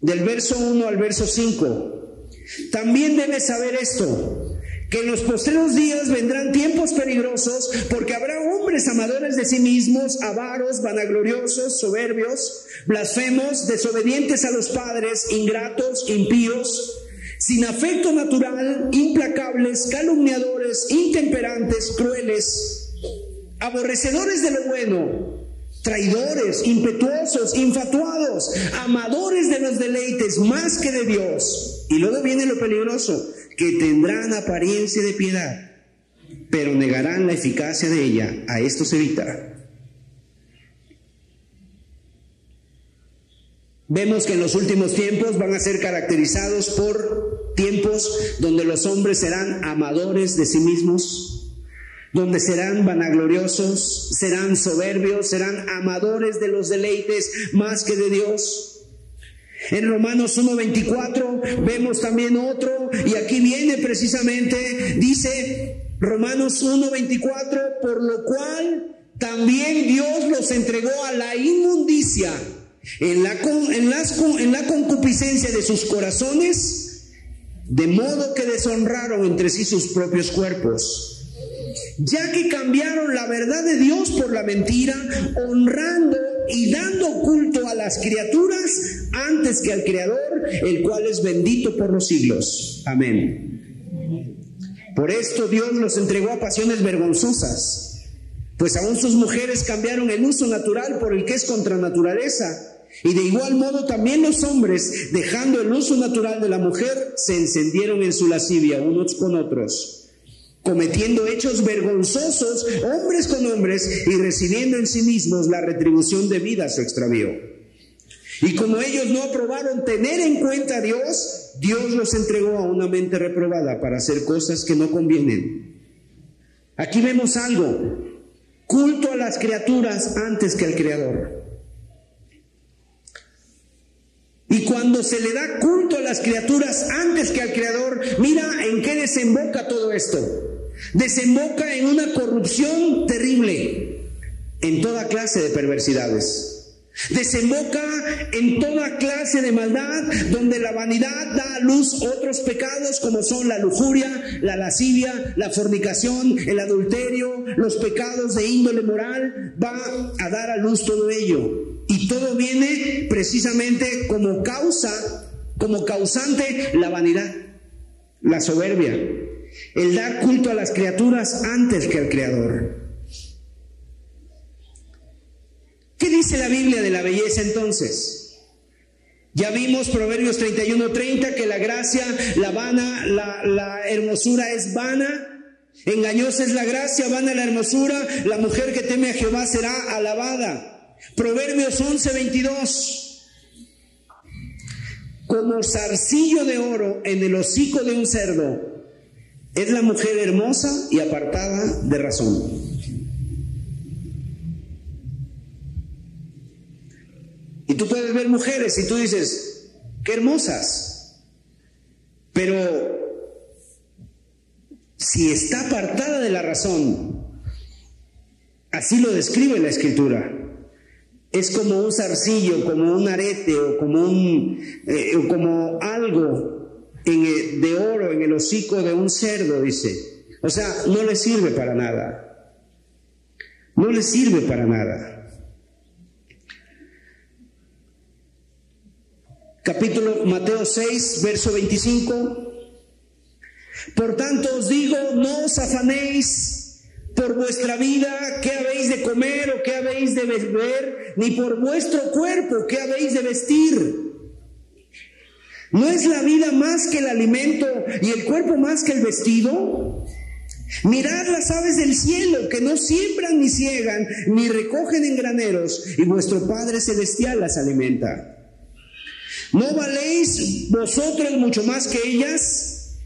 Del verso 1 al verso 5. También debes saber esto que en los postreros días vendrán tiempos peligrosos porque habrá hombres amadores de sí mismos, avaros, vanagloriosos, soberbios, blasfemos, desobedientes a los padres, ingratos, impíos, sin afecto natural, implacables, calumniadores, intemperantes, crueles, aborrecedores de lo bueno, traidores, impetuosos, infatuados, amadores de los deleites más que de Dios. Y luego viene lo peligroso, que tendrán apariencia de piedad, pero negarán la eficacia de ella. A esto se evita. Vemos que en los últimos tiempos van a ser caracterizados por tiempos donde los hombres serán amadores de sí mismos, donde serán vanagloriosos, serán soberbios, serán amadores de los deleites más que de Dios. En Romanos 1.24 vemos también otro, y aquí viene precisamente, dice Romanos 1.24, por lo cual también Dios los entregó a la inmundicia en la, en, las, en la concupiscencia de sus corazones, de modo que deshonraron entre sí sus propios cuerpos, ya que cambiaron la verdad de Dios por la mentira, honrando y dando culto a las criaturas antes que al Creador, el cual es bendito por los siglos. Amén. Por esto Dios los entregó a pasiones vergonzosas, pues aún sus mujeres cambiaron el uso natural por el que es contra naturaleza. Y de igual modo también los hombres, dejando el uso natural de la mujer, se encendieron en su lascivia unos con otros cometiendo hechos vergonzosos, hombres con hombres, y recibiendo en sí mismos la retribución debida a su extravío. Y como ellos no aprobaron tener en cuenta a Dios, Dios los entregó a una mente reprobada para hacer cosas que no convienen. Aquí vemos algo, culto a las criaturas antes que al Creador. Y cuando se le da culto a las criaturas antes que al Creador, mira en qué desemboca todo esto desemboca en una corrupción terrible, en toda clase de perversidades. Desemboca en toda clase de maldad, donde la vanidad da a luz otros pecados como son la lujuria, la lascivia, la fornicación, el adulterio, los pecados de índole moral, va a dar a luz todo ello. Y todo viene precisamente como causa, como causante la vanidad, la soberbia, el dar culto a las criaturas antes que al Creador. ¿Qué dice la Biblia de la belleza entonces? Ya vimos Proverbios 31:30 que la gracia, la vana, la, hermosura es vana. Engañosa es la gracia, vana la hermosura. La mujer que teme a Jehová será alabada. Proverbios 11:22 como zarcillo de oro en el hocico de un cerdo, es la mujer hermosa y apartada de razón. Y tú puedes ver mujeres y tú dices, qué hermosas. Pero si está apartada de la razón, así lo describe la escritura. Es como un zarcillo, como un arete o como, un, eh, como algo de oro en el hocico de un cerdo, dice. O sea, no le sirve para nada. No le sirve para nada. Capítulo Mateo 6, verso 25. Por tanto os digo, no os afanéis por vuestra vida, qué habéis de comer o qué habéis de beber, ni por vuestro cuerpo, qué habéis de vestir. ¿No es la vida más que el alimento y el cuerpo más que el vestido? Mirad las aves del cielo que no siembran ni ciegan ni recogen en graneros y vuestro Padre Celestial las alimenta. ¿No valéis vosotros mucho más que ellas?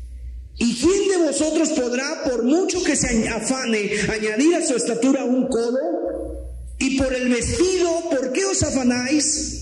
¿Y quién de vosotros podrá, por mucho que se afane, añadir a su estatura un codo? Y por el vestido, ¿por qué os afanáis?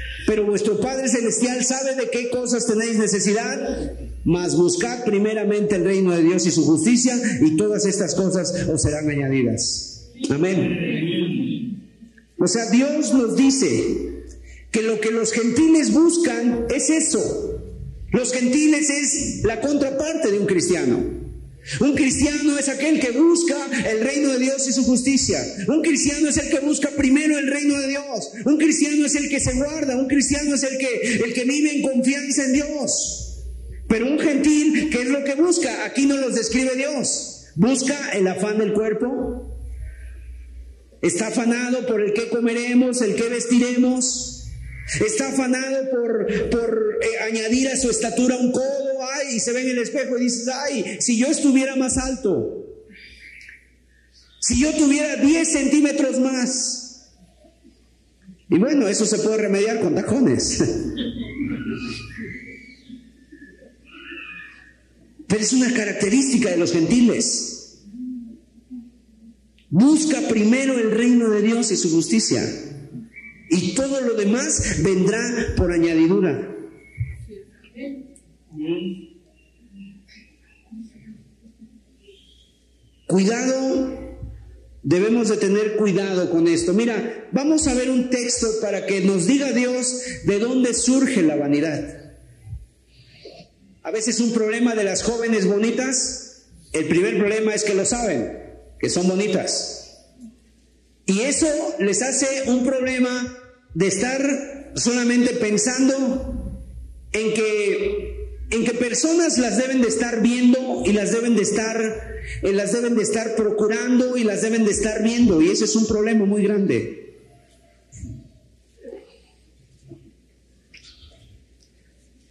pero vuestro Padre Celestial sabe de qué cosas tenéis necesidad, mas buscad primeramente el reino de Dios y su justicia, y todas estas cosas os serán añadidas. Amén. O sea, Dios nos dice que lo que los gentiles buscan es eso. Los gentiles es la contraparte de un cristiano. Un cristiano es aquel que busca el reino de Dios y su justicia. Un cristiano es el que busca primero el reino de Dios. Un cristiano es el que se guarda. Un cristiano es el que, el que vive en confianza en Dios. Pero un gentil, ¿qué es lo que busca? Aquí no los describe Dios. Busca el afán del cuerpo. Está afanado por el que comeremos, el que vestiremos. Está afanado por, por eh, añadir a su estatura un codo, y se ve en el espejo y dices, ay, si yo estuviera más alto, si yo tuviera 10 centímetros más. Y bueno, eso se puede remediar con tacones. Pero es una característica de los gentiles. Busca primero el reino de Dios y su justicia. Y todo lo demás vendrá por añadidura. Cuidado, debemos de tener cuidado con esto. Mira, vamos a ver un texto para que nos diga Dios de dónde surge la vanidad. A veces un problema de las jóvenes bonitas, el primer problema es que lo saben, que son bonitas. Y eso les hace un problema de estar solamente pensando en que en que personas las deben de estar viendo y las deben de estar eh, las deben de estar procurando y las deben de estar viendo y ese es un problema muy grande.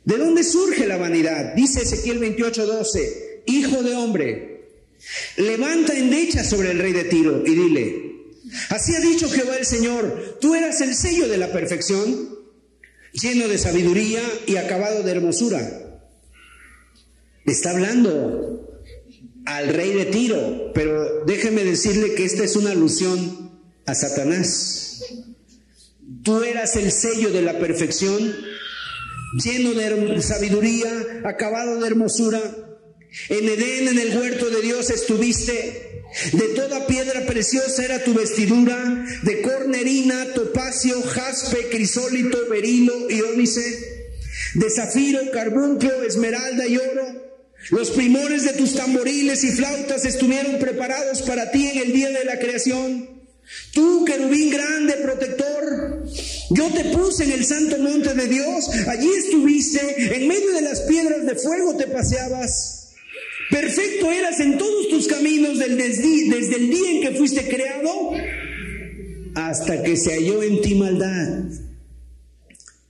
¿De dónde surge la vanidad? Dice Ezequiel 28:12, Hijo de hombre, levanta endecha sobre el rey de Tiro y dile, así ha dicho Jehová el Señor, tú eras el sello de la perfección, lleno de sabiduría y acabado de hermosura. Está hablando al rey de Tiro, pero déjeme decirle que esta es una alusión a Satanás. Tú eras el sello de la perfección lleno de sabiduría, acabado de hermosura. En Edén, en el huerto de Dios estuviste. De toda piedra preciosa era tu vestidura, de cornerina, topacio, jaspe, crisólito, berilo y ónice, de zafiro, carbuncle, esmeralda y oro. Los primores de tus tamboriles y flautas estuvieron preparados para ti en el día de la creación. Tú, querubín grande, protector, yo te puse en el santo monte de Dios, allí estuviste, en medio de las piedras de fuego te paseabas. Perfecto eras en todos tus caminos desde, el día en que fuiste creado hasta que se halló en ti maldad.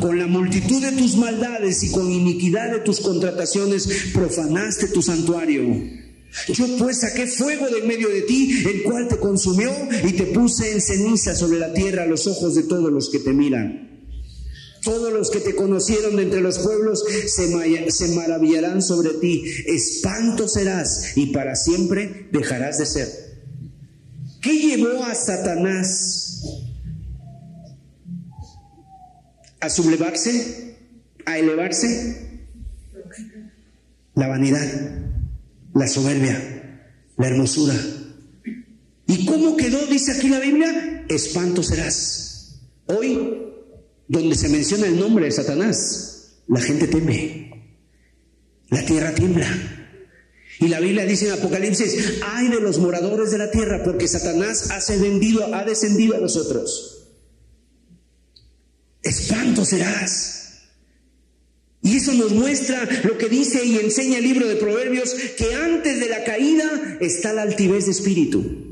Con la multitud de tus maldades y con iniquidad de tus contrataciones profanaste tu santuario. Yo pues saqué fuego de en medio de ti, el cual te consumió y te puse en ceniza sobre la tierra a los ojos de todos los que te miran. Todos los que te conocieron de entre los pueblos se, se maravillarán sobre ti. Espanto serás y para siempre dejarás de ser. ¿Qué llevó a Satanás a sublevarse, a elevarse? La vanidad la soberbia, la hermosura. ¿Y cómo quedó, dice aquí la Biblia? Espanto serás. Hoy, donde se menciona el nombre de Satanás, la gente teme. La tierra tiembla. Y la Biblia dice en Apocalipsis, ay de los moradores de la tierra, porque Satanás ha descendido, ha descendido a nosotros. Espanto serás. Y eso nos muestra lo que dice y enseña el libro de Proverbios, que antes de la caída está la altivez de espíritu.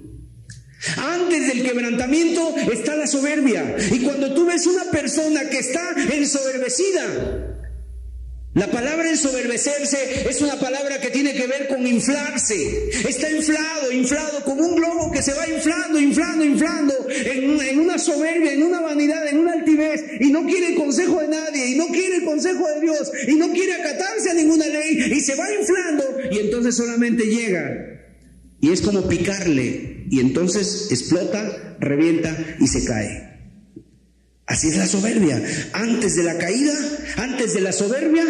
Antes del quebrantamiento está la soberbia. Y cuando tú ves una persona que está ensoberbecida, la palabra ensoberbecerse es una palabra que tiene que ver con inflarse. Está inflado, inflado, como un globo que se va inflando, inflando, inflando, en una, soberbia, en una vanidad, en una altivez, y no quiere el consejo de nadie, y no quiere el consejo de Dios, y no quiere acatarse a ninguna ley, y se va inflando, y entonces solamente llega. Y es como picarle, y entonces explota, revienta y se cae. Así es la soberbia. Antes de la caída, antes de la soberbia,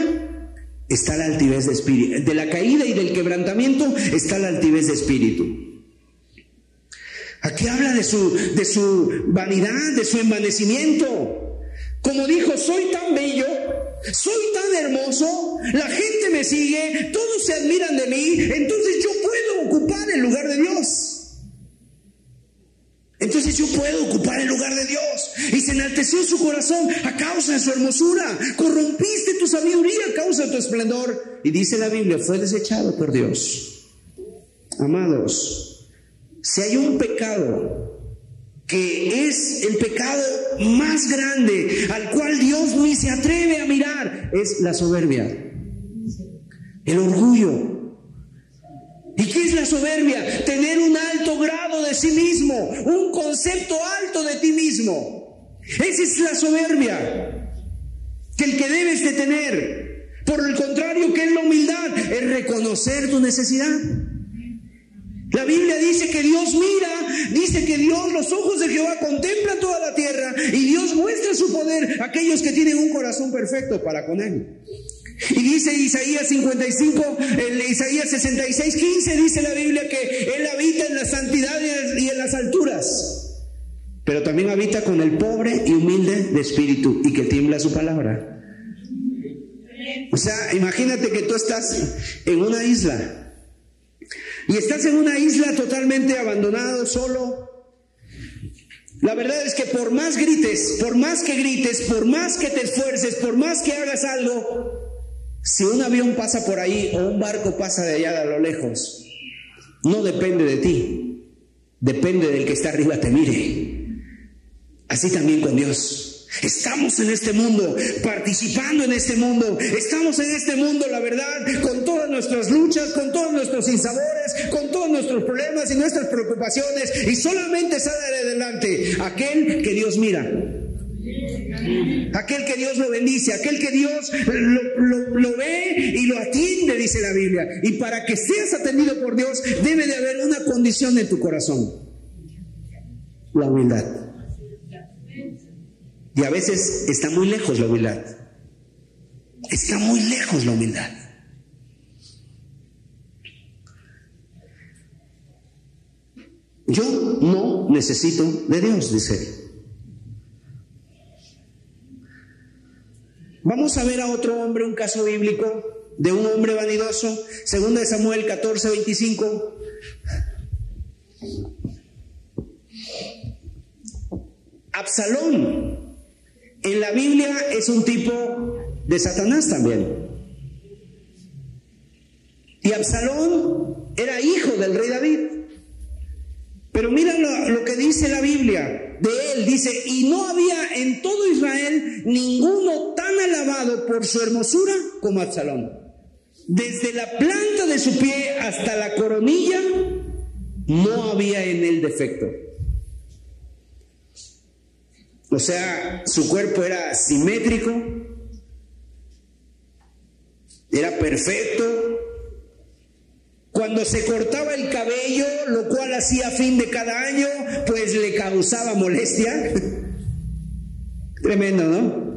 está la altivez de espíritu. De la caída y del quebrantamiento está la altivez de espíritu. Aquí habla de su, de su vanidad, de su envanecimiento. Como dijo, soy tan bello, soy tan hermoso, la gente me sigue, todos se admiran de mí, entonces yo puedo ocupar el lugar de Dios. Entonces yo puedo ocupar el lugar de Dios. Y se enalteció su corazón a causa de su hermosura. Corrompiste tu sabiduría a causa de tu esplendor. Y dice la Biblia, fue desechado por Dios. Amados, si hay un pecado que es el pecado más grande al cual Dios ni se atreve a mirar, es la soberbia, el orgullo. ¿Y qué es la soberbia? Tener un alto grado de sí mismo, un concepto alto de ti mismo. Esa es la soberbia que el que debes de tener. Por el contrario, ¿qué es la humildad? Es reconocer tu necesidad. La Biblia dice que Dios mira, dice que Dios, los ojos de Jehová contemplan toda la tierra y Dios muestra su poder a aquellos que tienen un corazón perfecto para con Él. Y dice Isaías 55, el Isaías 66, 15 dice la Biblia que Él habita en la santidad y en las alturas, pero también habita con el pobre y humilde de espíritu y que tiembla su palabra. O sea, imagínate que tú estás en una isla y estás en una isla totalmente abandonado, solo. La verdad es que por más grites, por más que grites, por más que te esfuerces, por más que hagas algo, si un avión pasa por ahí o un barco pasa de allá a lo lejos, no depende de ti, depende del que está arriba te mire. Así también con Dios. Estamos en este mundo, participando en este mundo. Estamos en este mundo, la verdad, con todas nuestras luchas, con todos nuestros insabores, con todos nuestros problemas y nuestras preocupaciones. Y solamente sale adelante aquel que Dios mira. Aquel que Dios lo bendice, aquel que Dios lo, ve y lo atiende, dice la Biblia. Y para que seas atendido por Dios, debe de haber una condición en tu corazón. La humildad. Y a veces está muy lejos la humildad. Está muy lejos la humildad. Yo no necesito de Dios, dice Vamos a ver a otro hombre, un caso bíblico de un hombre vanidoso, segundo de Samuel 14, 25. Absalón en la Biblia es un tipo de Satanás también. Y Absalón era hijo del rey David. Pero mira lo, que dice la Biblia de él. Dice, y no había en todo Israel ninguno alabado por su hermosura como Absalón. Desde la planta de su pie hasta la coronilla, no había en él defecto. O sea, su cuerpo era simétrico, era perfecto. Cuando se cortaba el cabello, lo cual hacía fin de cada año, pues le causaba molestia. Tremendo, ¿no?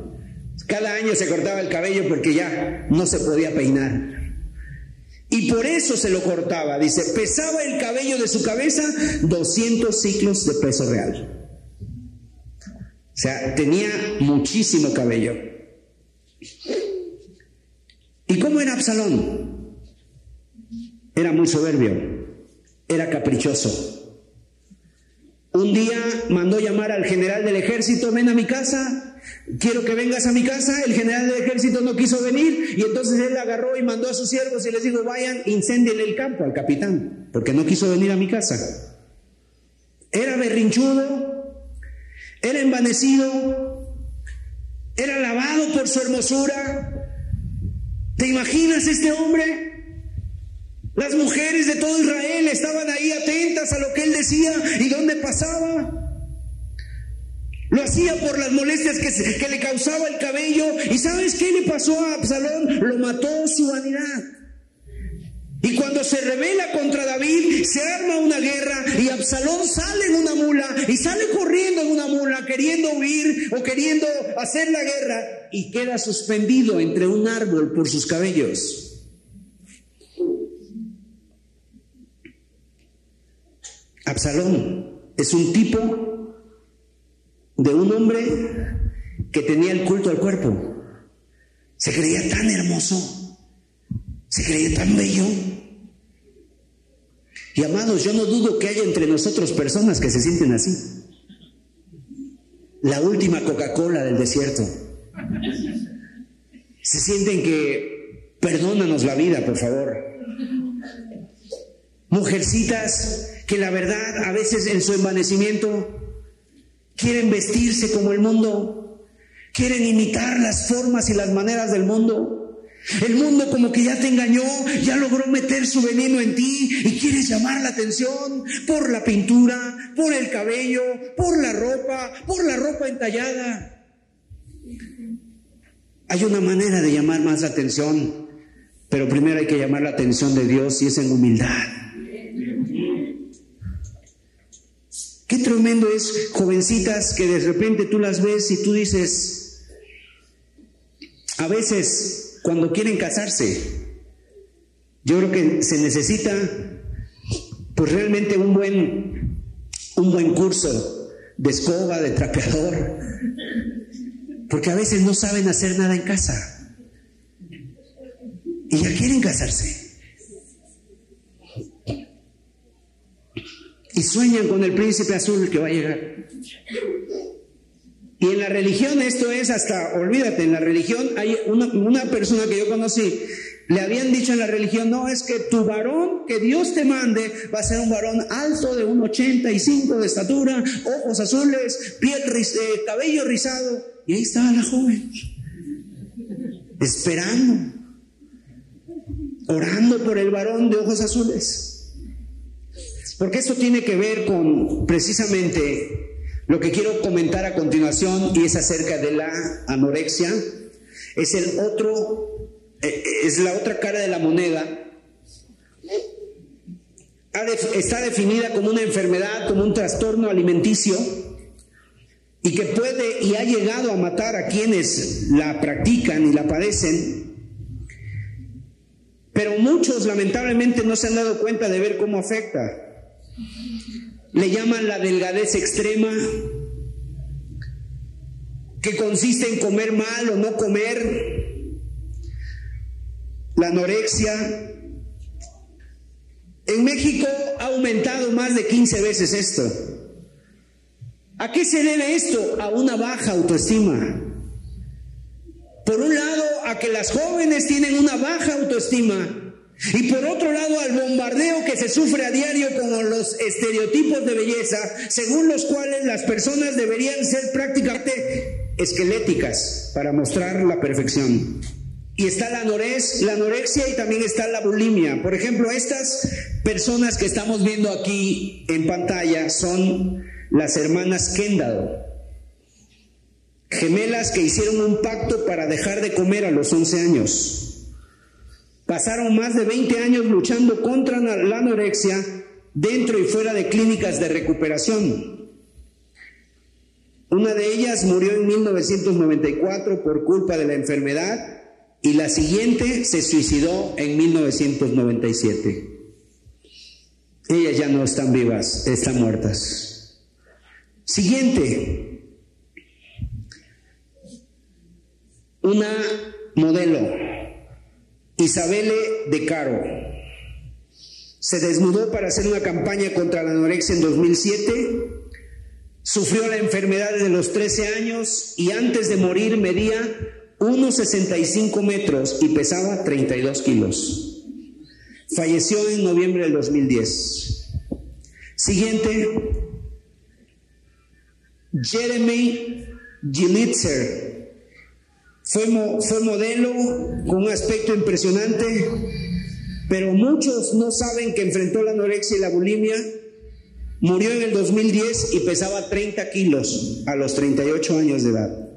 Cada año se cortaba el cabello porque ya no se podía peinar. Y por eso se lo cortaba. Dice, pesaba el cabello de su cabeza 200 ciclos de peso real. O sea, tenía muchísimo cabello. ¿Y cómo era Absalón? Era muy soberbio, era caprichoso. Un día mandó llamar al general del ejército, ven a mi casa, quiero que vengas a mi casa. El general del ejército no quiso venir y entonces él agarró y mandó a sus siervos y les dijo, vayan, incendien el campo al capitán, porque no quiso venir a mi casa. Era berrinchudo, era envanecido, era alabado por su hermosura. ¿Te imaginas este hombre? Las mujeres de todo Israel estaban ahí atentas a lo que él decía y dónde pasaba. Lo hacía por las molestias que, le causaba el cabello. ¿Y sabes qué le pasó a Absalón? Lo mató su vanidad. Y cuando se revela contra David, se arma una guerra y Absalón sale en una mula y sale corriendo en una mula queriendo huir o queriendo hacer la guerra y queda suspendido entre un árbol por sus cabellos. Absalón es un tipo de un hombre que tenía el culto al cuerpo. Se creía tan hermoso se creía tan bello. Y amados, yo no dudo que haya entre nosotros personas que se sienten así. La última Coca-Cola del desierto. Se sienten que perdónanos la vida, por favor. Mujercitas que la verdad a veces en su envanecimiento quieren vestirse como el mundo, quieren imitar las formas y las maneras del mundo. El mundo como que ya te engañó, ya logró meter su veneno en ti y quieres llamar la atención por la pintura, por el cabello, por la ropa, por la ropa entallada. Hay una manera de llamar más la atención, pero primero hay que llamar la atención de Dios y es en humildad. Qué tremendo es jovencitas que de repente tú las ves y tú dices, a veces cuando quieren casarse. Yo creo que se necesita pues realmente un buen, un buen curso de escoba, de trapeador, porque a veces no saben hacer nada en casa y ya quieren casarse. Y sueñan con el príncipe azul que va a llegar. Y en la religión esto es hasta, olvídate, en la religión hay una, persona que yo conocí, le habían dicho en la religión, no, es que tu varón que Dios te mande va a ser un varón alto de un 85 de estatura, ojos azules, piel, eh, cabello rizado. Y ahí estaba la joven, esperando, orando por el varón de ojos azules. Porque esto tiene que ver con precisamente lo que quiero comentar a continuación y es acerca de la anorexia. Es el otro, eh, es la otra cara de la moneda. Está definida como una enfermedad, como un trastorno alimenticio y que puede y ha llegado a matar a quienes la practican y la padecen. Pero muchos lamentablemente no se han dado cuenta de ver cómo afecta le llaman la delgadez extrema, que consiste en comer mal o no comer, la anorexia. En México ha aumentado más de 15 veces esto. ¿A qué se debe esto? A una baja autoestima. Por un lado, a que las jóvenes tienen una baja autoestima y por otro lado, al bombardeo que se sufre a diario con los estereotipos de belleza, según los cuales las personas deberían ser prácticamente esqueléticas para mostrar la perfección. Y está la, anorexia y también está la bulimia. Por ejemplo, estas personas que estamos viendo aquí en pantalla son las hermanas Kendall, gemelas que hicieron un pacto para dejar de comer a los 11 años. Pasaron más de 20 años luchando contra la anorexia dentro y fuera de clínicas de recuperación. Una de ellas murió en 1994 por culpa de la enfermedad y la siguiente se suicidó en 1997. Ellas ya no están vivas, están muertas. Siguiente. Una modelo Isabelle de Caro. Se desnudó para hacer una campaña contra la anorexia en 2007. Sufrió la enfermedad desde los 13 años y antes de morir medía 1,65 metros y pesaba 32 kilos. Falleció en noviembre del 2010. Siguiente, Jeremy Gilitzer fue, modelo con un aspecto impresionante, pero muchos no saben que enfrentó la anorexia y la bulimia. Murió en el 2010 y pesaba 30 kilos a los 38 años de edad.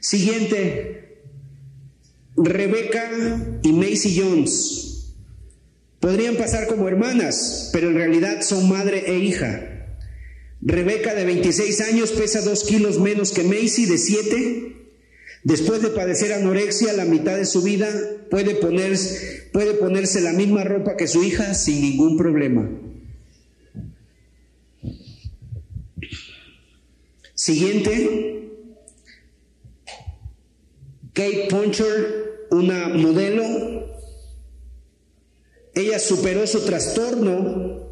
Siguiente, Rebecca y Macy Jones. Podrían pasar como hermanas, pero en realidad son madre e hija. Rebeca de 26 años pesa 2 kilos menos que Macy de 7 Después de padecer anorexia la mitad de su vida, puede ponerse, puede ponerse la misma ropa que su hija sin ningún problema. Siguiente, Kate Puncher, una modelo. ella superó su trastorno.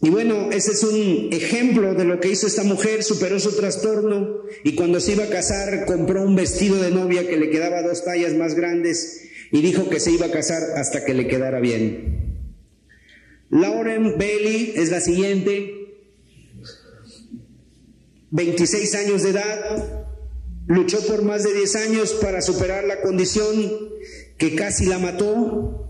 Y bueno, ese es un ejemplo de lo que hizo esta mujer, superó su trastorno y cuando se iba a casar compró un vestido de novia que le quedaba dos tallas más grandes y dijo que se iba a casar hasta que le quedara bien. Lauren Bailey es la siguiente, 26 años de edad, luchó por más de 10 años para superar la condición que casi la mató.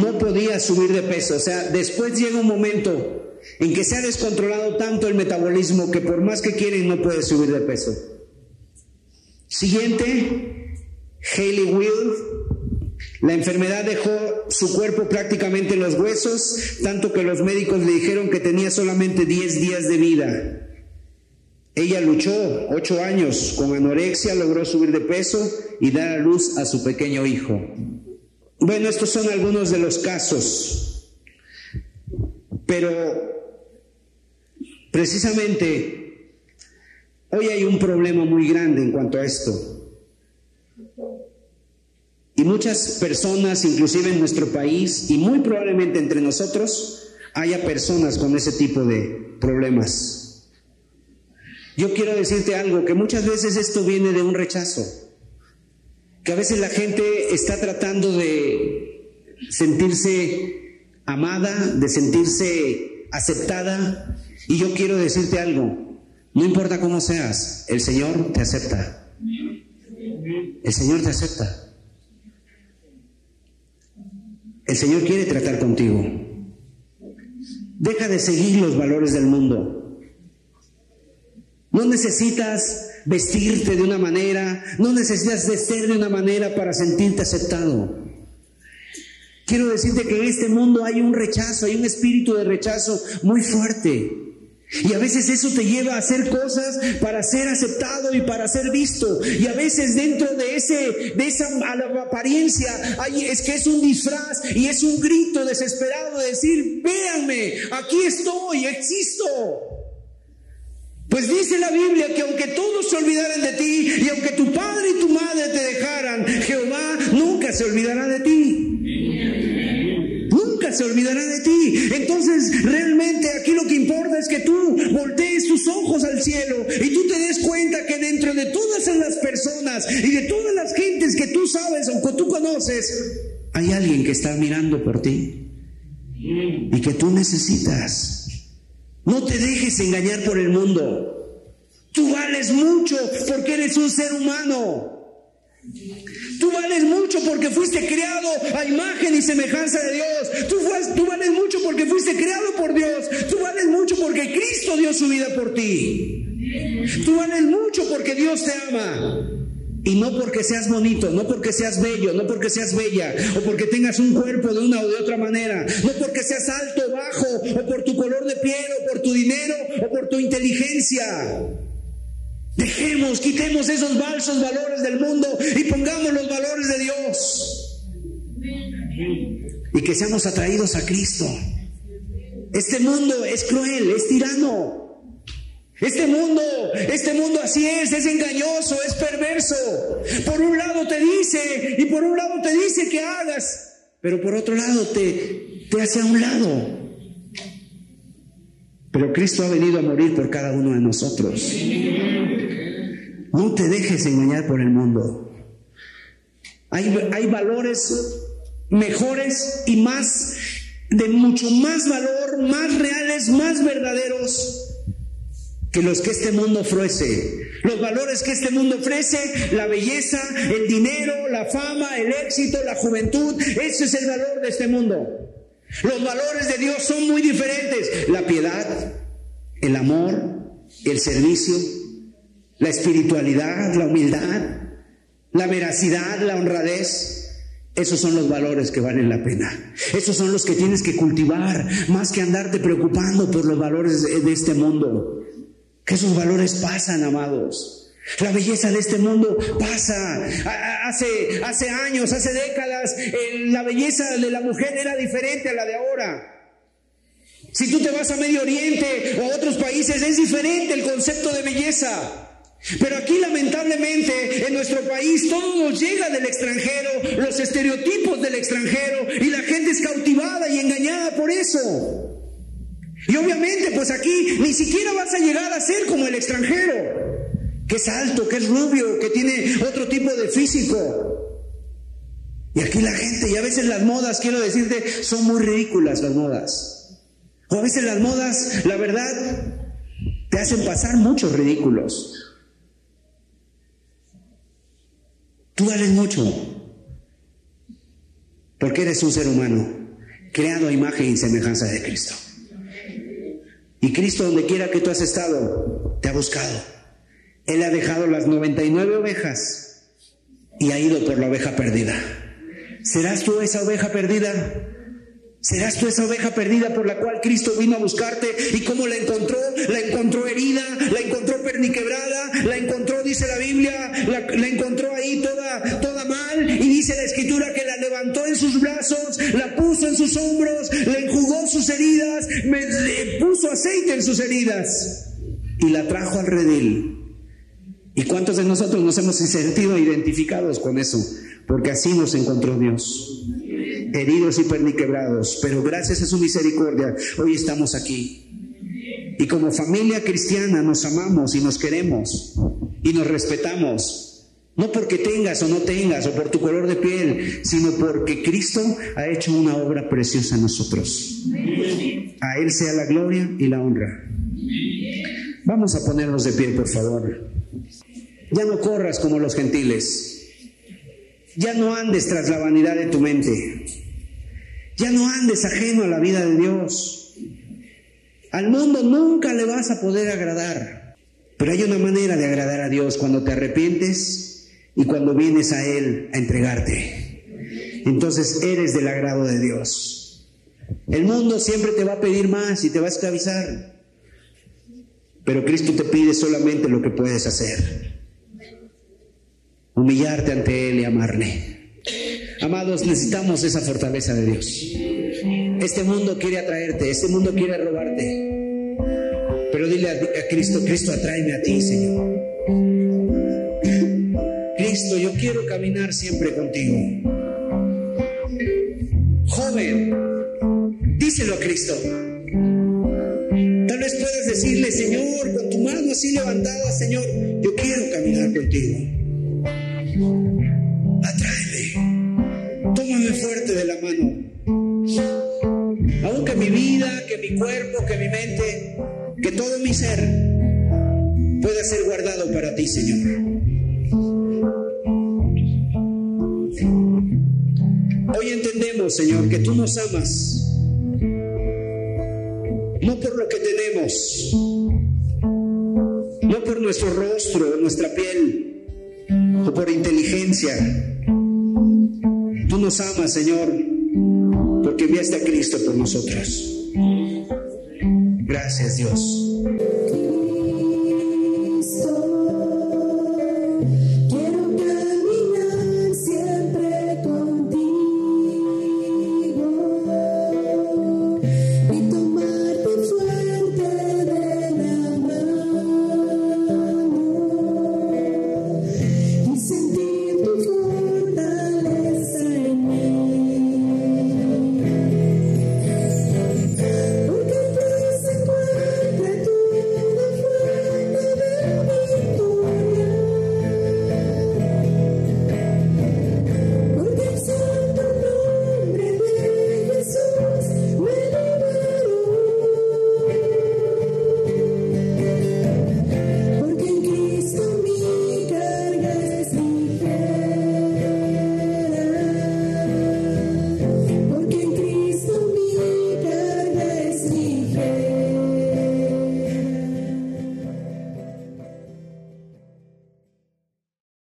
No podía subir de peso, o sea, después llega un momento en que se ha descontrolado tanto el metabolismo que por más que quieren no puede subir de peso. Siguiente, Hayley Will. La enfermedad dejó su cuerpo prácticamente en los huesos, tanto que los médicos le dijeron que tenía solamente 10 días de vida. Ella luchó ocho años con anorexia, logró subir de peso y dar a luz a su pequeño hijo. Bueno, estos son algunos de los casos, pero precisamente Hoy hay un problema muy grande en cuanto a esto. Y muchas personas, inclusive en nuestro país, y muy probablemente entre nosotros, haya personas con ese tipo de problemas. Yo quiero decirte algo, que muchas veces esto viene de un rechazo, que a veces la gente está tratando de sentirse amada, de sentirse aceptada, y yo quiero decirte algo, no importa cómo seas, el Señor te acepta. El Señor te acepta. El Señor quiere tratar contigo. Deja de seguir los valores del mundo. No necesitas vestirte de una manera, no necesitas de ser de una manera para sentirte aceptado. Quiero decirte que en este mundo hay un rechazo, hay un espíritu de rechazo muy fuerte. Y a veces eso te lleva a hacer cosas para ser aceptado y para ser visto. Y a veces dentro de ese de esa apariencia hay, es que es un disfraz y es un grito desesperado de decir, "Véanme, aquí estoy, existo." Pues dice la Biblia que aunque todos se olvidaran de ti y aunque tu padre y tu madre te dejaran, Jehová nunca se olvidará de ti se olvidará de ti. Entonces, realmente aquí lo que importa es que tú voltees tus ojos al cielo y tú te des cuenta que dentro de todas las personas y de todas las gentes que tú sabes o que tú conoces, hay alguien que está mirando por ti y que tú necesitas. No te dejes engañar por el mundo. Tú vales mucho porque eres un ser humano. Tú vales mucho porque fuiste creado a imagen y semejanza de Dios. Tú, tú, vales mucho porque fuiste creado por Dios. Tú vales mucho porque Cristo dio su vida por ti. Tú vales mucho porque Dios te ama. Y no porque seas bonito, no porque seas bello, no porque seas bella, o porque tengas un cuerpo de una o de otra manera, no porque seas alto, bajo, o por tu color de piel, o por tu dinero, o por tu inteligencia. Dejemos, quitemos esos falsos valores del mundo y pongamos los valores de Dios. Y que seamos atraídos a Cristo. Este mundo es cruel, es tirano. Este mundo, este mundo así es, es engañoso, es perverso. Por un lado te dice y por un lado te dice que hagas, pero por otro lado te, te hace a un lado. Pero Cristo ha venido a morir por cada uno de nosotros. No te dejes engañar por el mundo. Hay, hay valores mejores y más, de mucho más valor, más reales, más verdaderos que los que este mundo ofrece. Los valores que este mundo ofrece, la belleza, el dinero, la fama, el éxito, la juventud, ese es el valor de este mundo. Los valores de Dios son muy diferentes. La piedad, el amor, el servicio, la espiritualidad, la humildad, la veracidad, la honradez. Esos son los valores que valen la pena. Esos son los que tienes que cultivar, más que andarte preocupando por los valores de, este mundo. Que esos valores pasan, amados. La belleza de este mundo pasa. Hace, hace años, hace décadas, la belleza de la mujer era diferente a la de ahora. Si tú te vas a Medio Oriente o a otros países, es diferente el concepto de belleza. Pero aquí lamentablemente en nuestro país todo nos llega del extranjero, los estereotipos del extranjero y la gente es cautivada y engañada por eso. Y obviamente pues aquí ni siquiera vas a llegar a ser como el extranjero, que es alto, que es rubio, que tiene otro tipo de físico. Y aquí la gente, y a veces las modas, quiero decirte, son muy ridículas las modas. O a veces las modas, la verdad, te hacen pasar muchos ridículos. Tú vales mucho, porque eres un ser humano, creado a imagen y semejanza de Cristo. Y Cristo, donde quiera que tú has estado, te ha buscado. Él ha dejado las 99 ovejas y ha ido por la oveja perdida. ¿Serás tú esa oveja perdida? ¿Serás tú esa oveja perdida por la cual Cristo vino a buscarte? ¿Y cómo la encontró? La encontró herida, la encontró perniquebrada, la encontró, dice la Biblia, la, encontró ahí toda, toda dice la escritura que la levantó en sus brazos, la puso en sus hombros, le enjugó sus heridas, le puso aceite en sus heridas y la trajo al redil. ¿Y cuántos de nosotros nos hemos sentido identificados con eso? Porque así nos encontró Dios heridos y perniquebrados, pero gracias a su misericordia hoy estamos aquí. Y como familia cristiana nos amamos y nos queremos y nos respetamos. No porque tengas o no tengas o por tu color de piel, sino porque Cristo ha hecho una obra preciosa en nosotros. A Él sea la gloria y la honra. Vamos a ponernos de pie, por favor. Ya no corras como los gentiles. Ya no andes tras la vanidad de tu mente. Ya no andes ajeno a la vida de Dios. Al mundo nunca le vas a poder agradar. Pero hay una manera de agradar a Dios cuando te arrepientes y cuando vienes a Él a entregarte. Entonces eres del agrado de Dios. El mundo siempre te va a pedir más y te va a esclavizar. Pero Cristo te pide solamente lo que puedes hacer. Humillarte ante Él y amarle. Amados, necesitamos esa fortaleza de Dios. Este mundo quiere atraerte, este mundo quiere robarte. Pero dile a, Cristo, Cristo, atráeme a ti, Señor. Cristo, yo quiero caminar siempre contigo. Joven, díselo a Cristo. Tal vez puedas decirle, Señor, con tu mano así levantada, Señor, yo quiero caminar contigo. Atráeme tómame fuerte de la mano. Aunque mi vida, que mi cuerpo, que mi mente, que todo mi ser pueda ser guardado para ti, Señor. Hoy entendemos, Señor, que tú nos amas, no por lo que tenemos, no por nuestro rostro, nuestra piel, o por inteligencia, Tú nos amas, Señor, porque enviaste a Cristo por nosotros. Gracias, Dios.